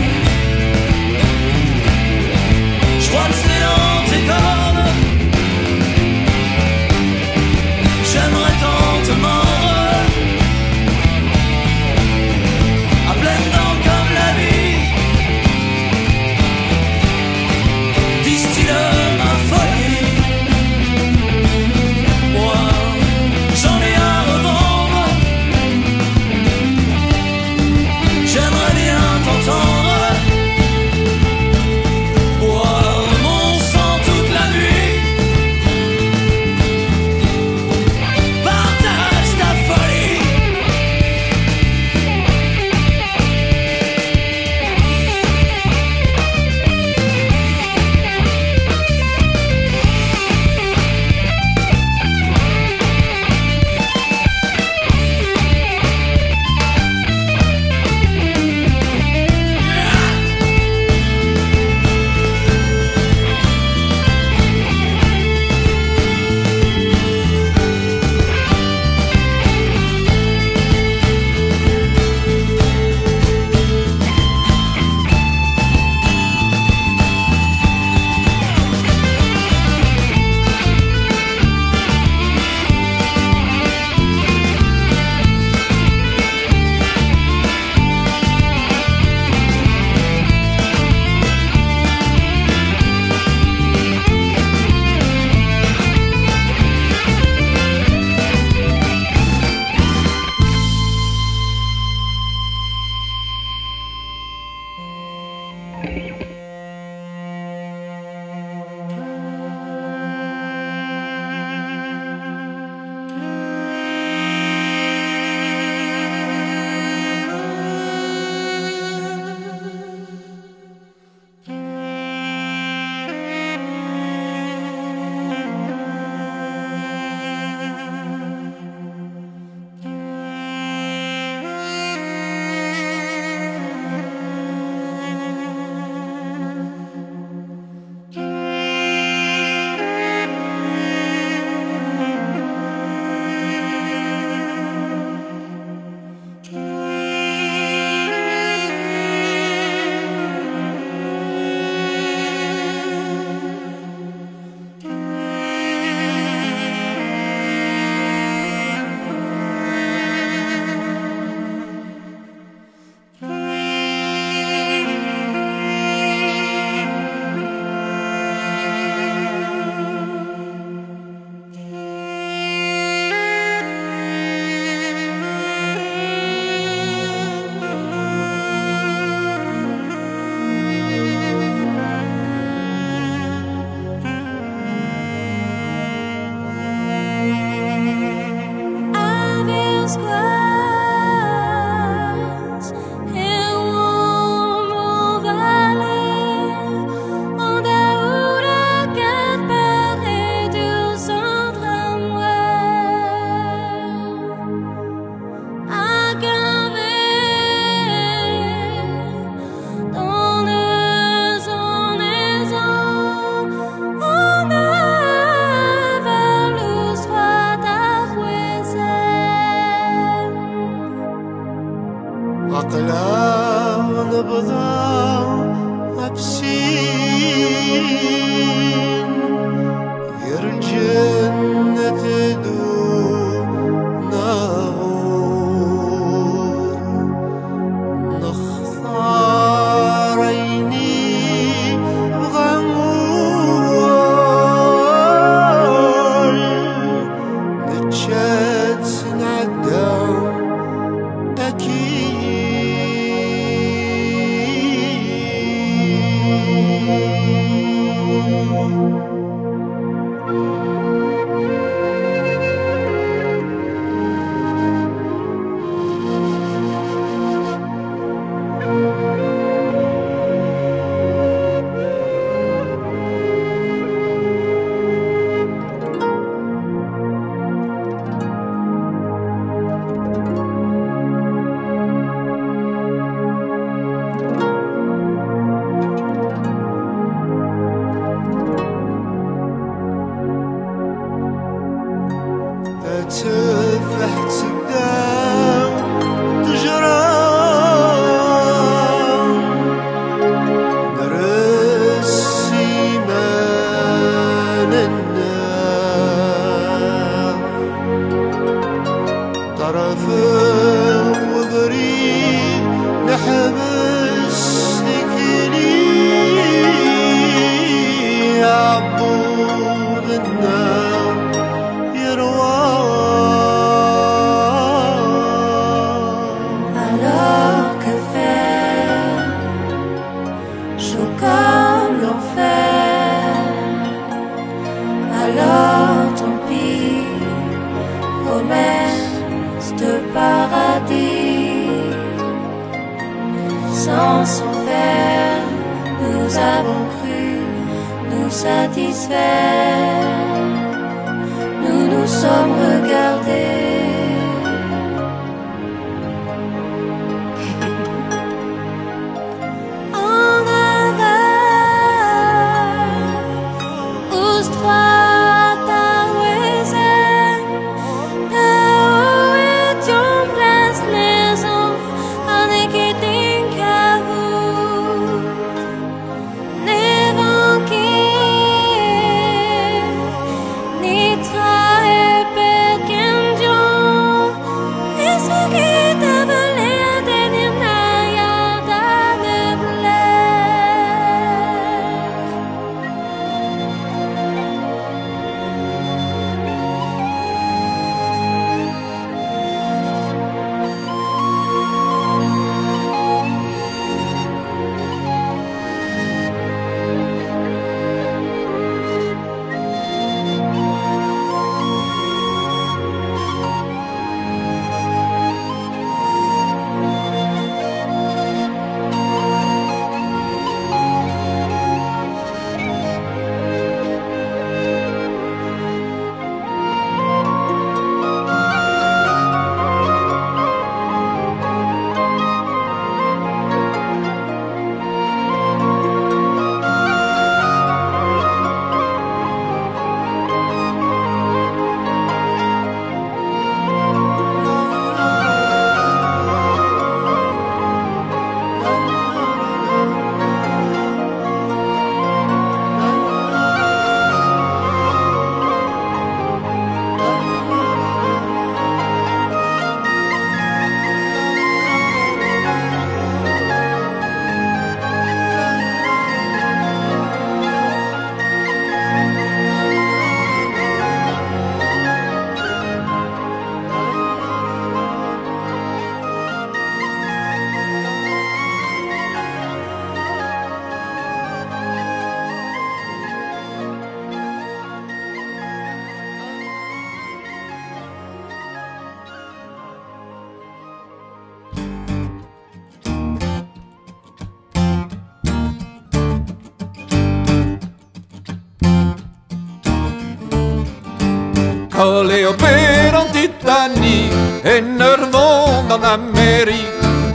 Britannie e Nervon en da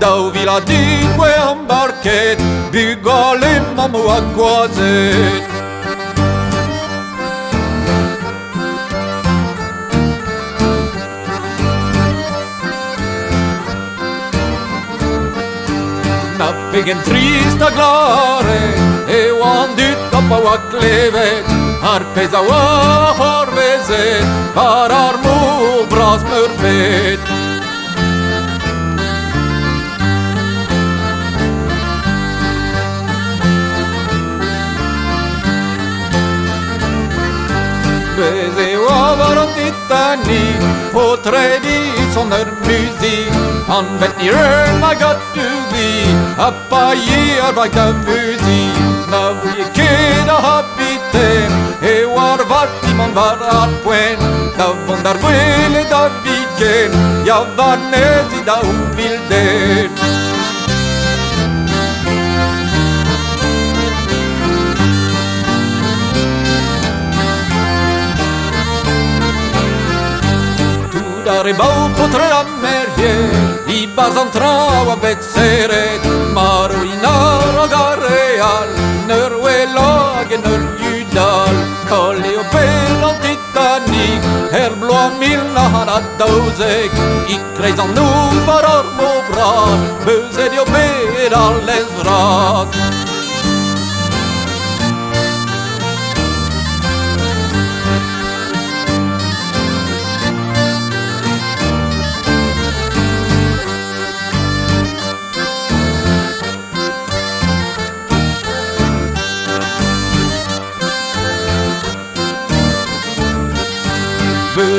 Daouville la dico dit, ouais, embarqué, Bugol et Mamou à vilken trista glare E on dit toppa wa klevet Ar peza wa horvezet Par ar mu braz mörpet Beze wa varot ni På tre vis under musik Han vet ni rör ma gott du vi Appa ger vakta musik När vi kida habite E var vart i man var att poen Da vondar vele da viken Ja var nöd i da obilder Ar e baou potre a merier I baz an trao a bet seret. Mar o inar hag ar Neur wela hag en ur yudal Kol eo pel an titanik Er bloa mil na har a daouzek. I kreiz an nou par ar mo bra Beuzet eo bet ar lez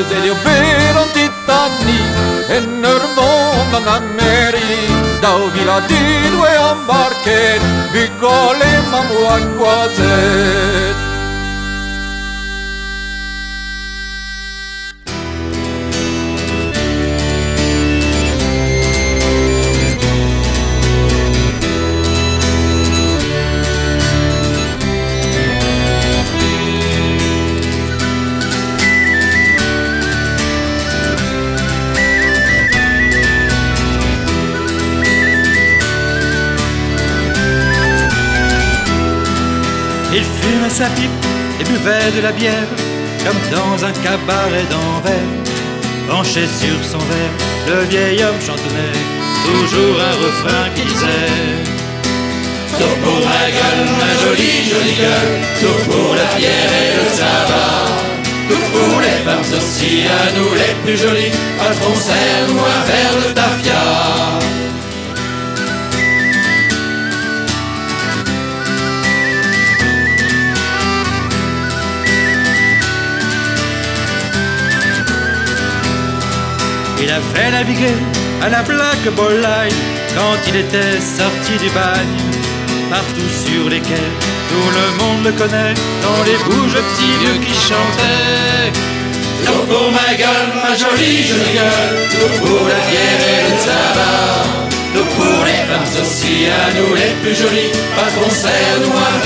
eus elio bet an Titanic En ur mont an Amerik. Dao vil a dit oe an barket Bugolem am oa gwazet Il fumait sa pipe et buvait de la bière comme dans un cabaret d'envers. Penché sur son verre, le vieil homme chantonnait toujours un refrain qui disait Tout pour ma gueule, ma jolie, jolie gueule, tout pour la pierre et le tabac. Tout pour les femmes aussi, à nous les plus jolies, patron serre-nous un verre de tafia. Il a fait naviguer à la Black Ball quand il était sorti du bagne. Partout sur les quais, tout le monde le connaît, dans les bouges le petit vieux qui chantait. Tout pour ma gueule, ma jolie, jolie gueule, tout pour la bière et le tabac. Tout pour les femmes aussi, à nous les plus jolies, patron serre-nous un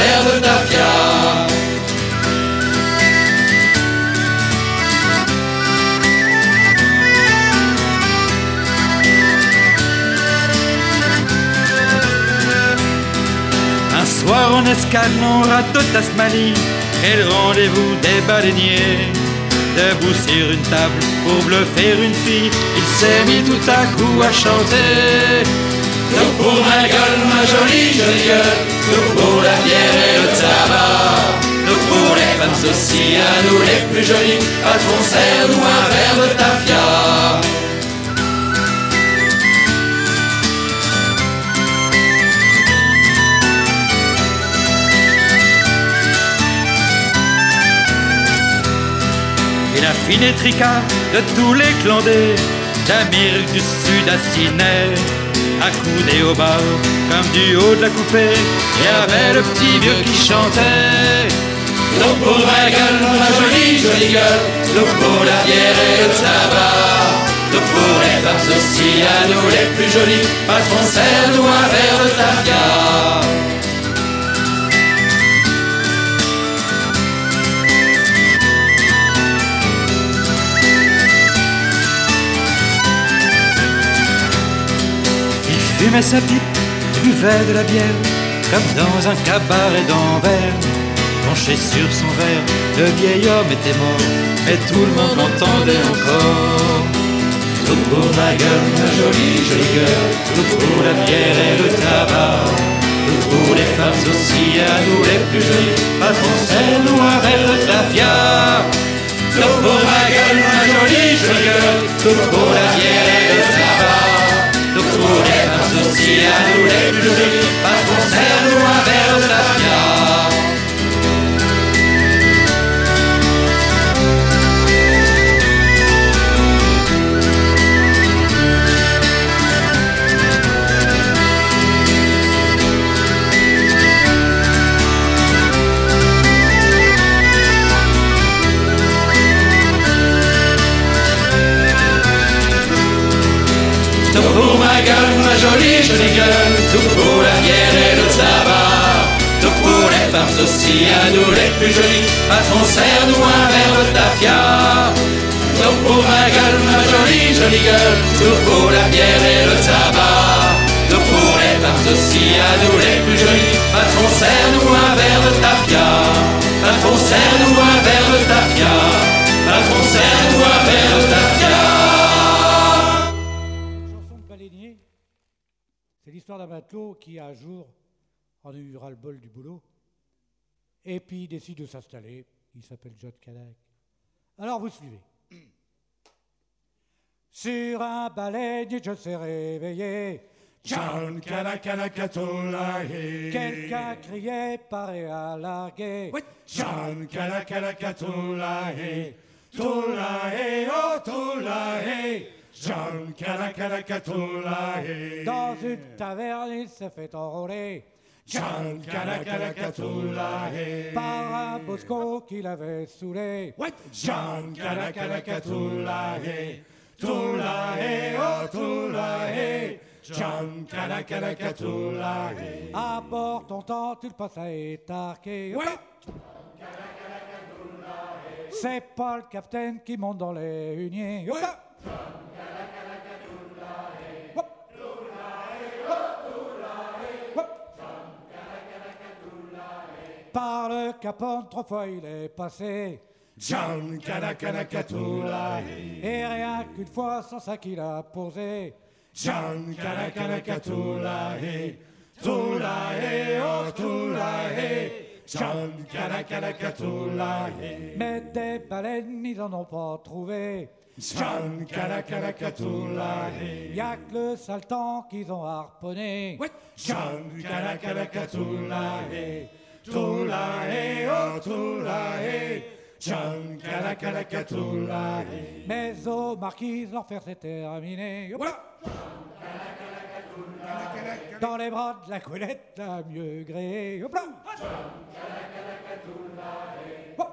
escale, on rate Tasmanie et le rendez-vous des baleiniers? Debout sur une table pour bluffer une fille, il s'est mis tout à coup à chanter. Tout pour ma gueule, ma jolie, jolie gueule, tout pour la bière et le tabac. Tout pour les femmes aussi, à nous les plus jolies, patron serre-nous un verre de tafia. Il a finé tricard de tous les clandés d'Amérique du Sud à Sydney, accoudé au bar comme du haut de la coupée. Y avait le petit vieux qui chantait. Tout pour ma gueule, ma jolie, jolie gueule, tout pour la bière et le tabac. Tout pour les femmes aussi, à nous les plus jolies, patron serre-nous un verre de tafia. Fumait sa pipe, buvait de la bière, comme dans un cabaret d'envers. Penché sur son verre, le vieil homme était mort, mais tout le monde l'entendait encore. Tout pour ma gueule, ma jolie, jolie gueule, Tout pour la bière et le tabac. Tout pour les femmes aussi, à nous les plus jolies, patron nous un verre de tafia. Tout pour ma gueule, ma jolie, jolie gueule, tout pour la bière femmes aussi, à nous les plus jolies, patron nous un verre de jolie, jolie gueule Tout pour la bière et le tabac. Tout pour les femmes aussi, à nous les plus jolies. Patron, serre-nous un verre de tafia. Tout pour ma gueule, ma jolie, jolie gueule. Tout pour la bière et le tabac. Tout pour les femmes aussi, à nous les plus jolies. Patron, serre-nous un verre de tafia. Patron, serre-nous un verre de tafia. Patron, serre-nous un verre l'histoire d'un matelot qui, un jour, en a eu ras-le-bol du boulot, et puis il décide de s'installer. Il s'appelle John Cadillac. Alors vous suivez. Sur un baleinier, je s'est réveillé. John Kalakalakalakatulahi. Quelqu'un criait, paré à larguer. John Kalakalakalakatulahi. Tulahi, oh Tulahi. John. Dans une taverne, il s'est fait enrôler. John Kalakalakalakatulahi. Par un bosco qu'il avait saoulé. John Kalakalakalakatulahi. Tulahi, oh Tulahi. John Kalakalakalakatulahi. À bord ton il passe à étarquer. C'est pas le capitaine qui monte dans les huniers. Par le capone, trois fois il est passé. John Kalakalakalakatulahi. Et rien qu'une fois, sans ça qu'il a posé. John Kalakalakalakatulahi. Tulahi, oh Tulahi. John Kalakalakalakatulahi. Mais des baleines, ils en ont pas trouvé. John Kalakalakalakatulahi. Y a que le sale temps qu'ils ont harponné. John Kalakalakalakatulahi. Oh. John. Mais aux marquises, l'enfer s'est terminé. Dans les bras de la coulette, la mieux gréée. Hop là. Hop.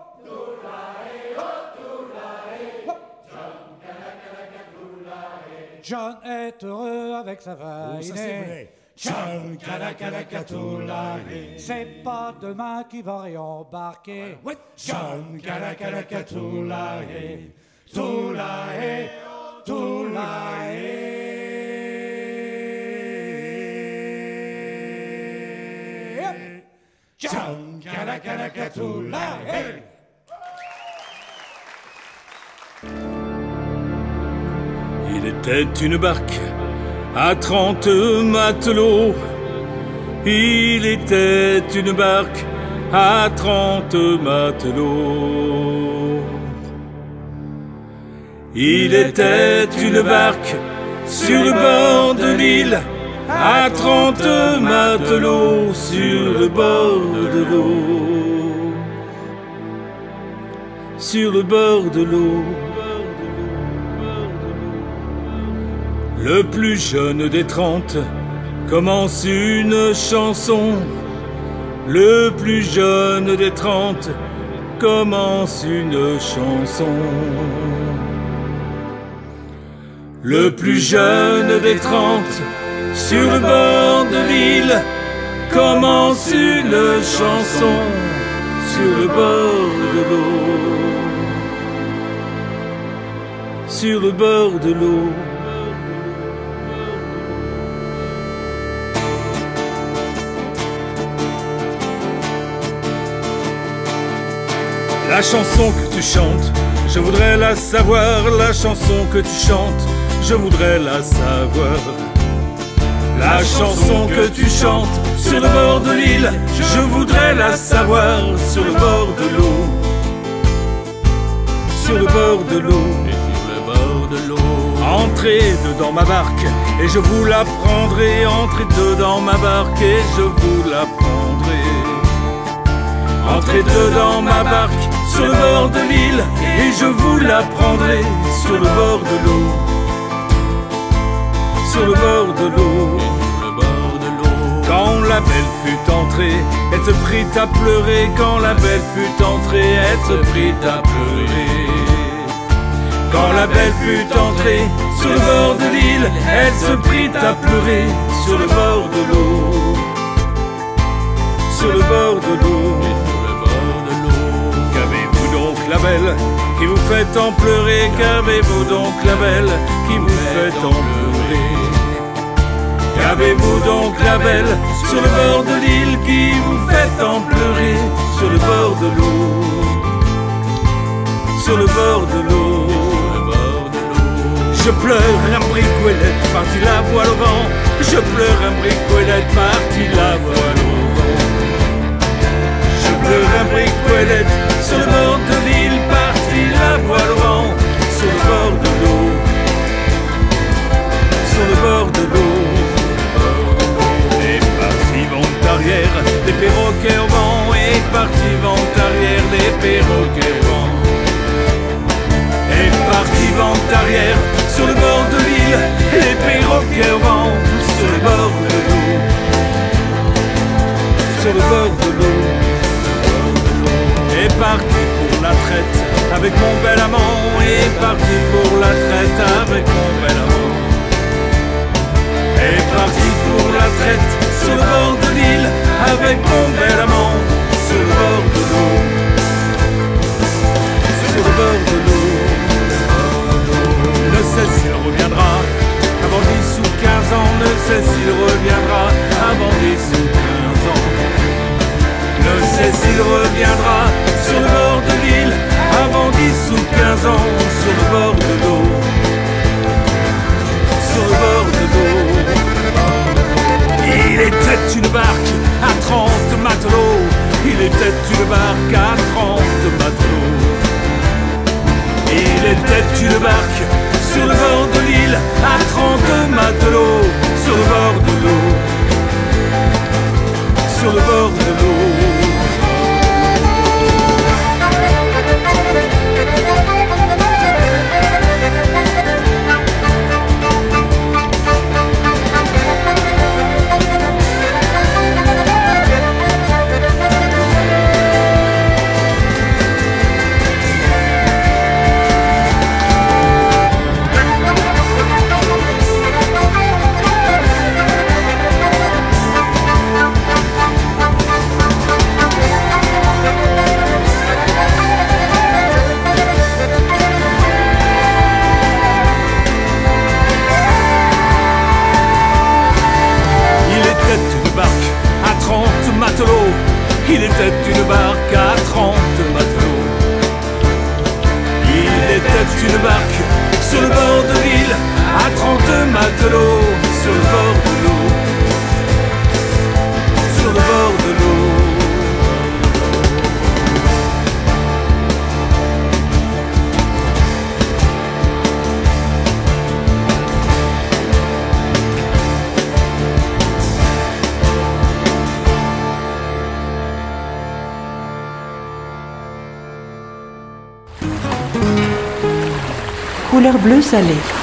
John est heureux avec sa Oh, ça, c'est vainée. vrai. C'est pas demain qu'il va réembarquer. Tulahi, Tulahi. John Kalakalakalakatulahi. Il était une barque à trente matelots. Il était une barque à trente matelots. Il était une barque sur le bord de l'île à trente matelots sur le bord de l'eau. Sur le bord de l'eau. Le plus jeune des trente commence une chanson. Le plus jeune des trente commence une chanson. Le plus jeune des trente sur le bord de l'île commence une chanson sur le bord de l'eau. Sur le bord de l'eau. La chanson que tu chantes, je voudrais la savoir. La chanson que tu chantes, je voudrais la savoir. La chanson que tu chantes sur le bord de l'île, je voudrais la savoir sur le bord de l'eau. Sur le bord de l'eau. sur le bord de l'eau. Entrez dedans ma barque et je vous la prendrai. Entrez dedans ma barque et je vous la prendrai. Entrez dedans ma barque sur le bord de l'île et je vous la prendrai sur le bord de l'eau. Sur le bord de l'eau. Quand la belle fut entrée, elle se prit à pleurer. Quand la belle fut entrée, elle se prit à pleurer. Quand la belle fut entrée sur le bord de l'île, elle se prit à pleurer sur le bord de l'eau. Sur le bord de l'eau. La belle qui vous fait en pleurer Qu'avez-vous donc la belle qui vous fait en pleurer Qu'avez-vous donc la belle sur le bord de l'île qui vous fait en pleurer sur le bord de l'eau Sur le bord de l'eau Je pleure un bricolette parti la voile au vent. Je pleure un bricolette parti la voile au vent. Je pleure un bricolette sur le bord de l'île parti la voile au vent Sur le bord de l'eau Sur le bord de l'eau les partis vont arrière, les perroquets au vent, et partis vont arrière, les perroquets au vent. Et partis vont arrière, sur le bord de l'île, les perroquets au vent, sur le bord de l'eau. Sur le bord de l'eau. Et parti pour la traite, avec mon bel amant, et parti pour la traite, avec mon bel amant est parti pour la traite sur le bord de l'île avec mon bel amant sur le bord de l'eau. Sur le bord de l'eau. Ne sais s'il reviendra avant 10 ou 15 ans. Ne sais s'il reviendra avant 10 ou 15 ans. Ne sais s'il reviendra sur le bord de l'île avant 10 ou 15 ans. Sur le bord de l'eau. Sur le bord de l'eau. Il était une barque à 30 matelots. Il était une barque à 30 matelots. Il était une barque sur le bord de l'île à 30 matelots. Sur le bord de l'eau. Sur le bord de l'eau. Une barque sur le bord de l'île à 30 matelots. Sur le bord Bleu salé.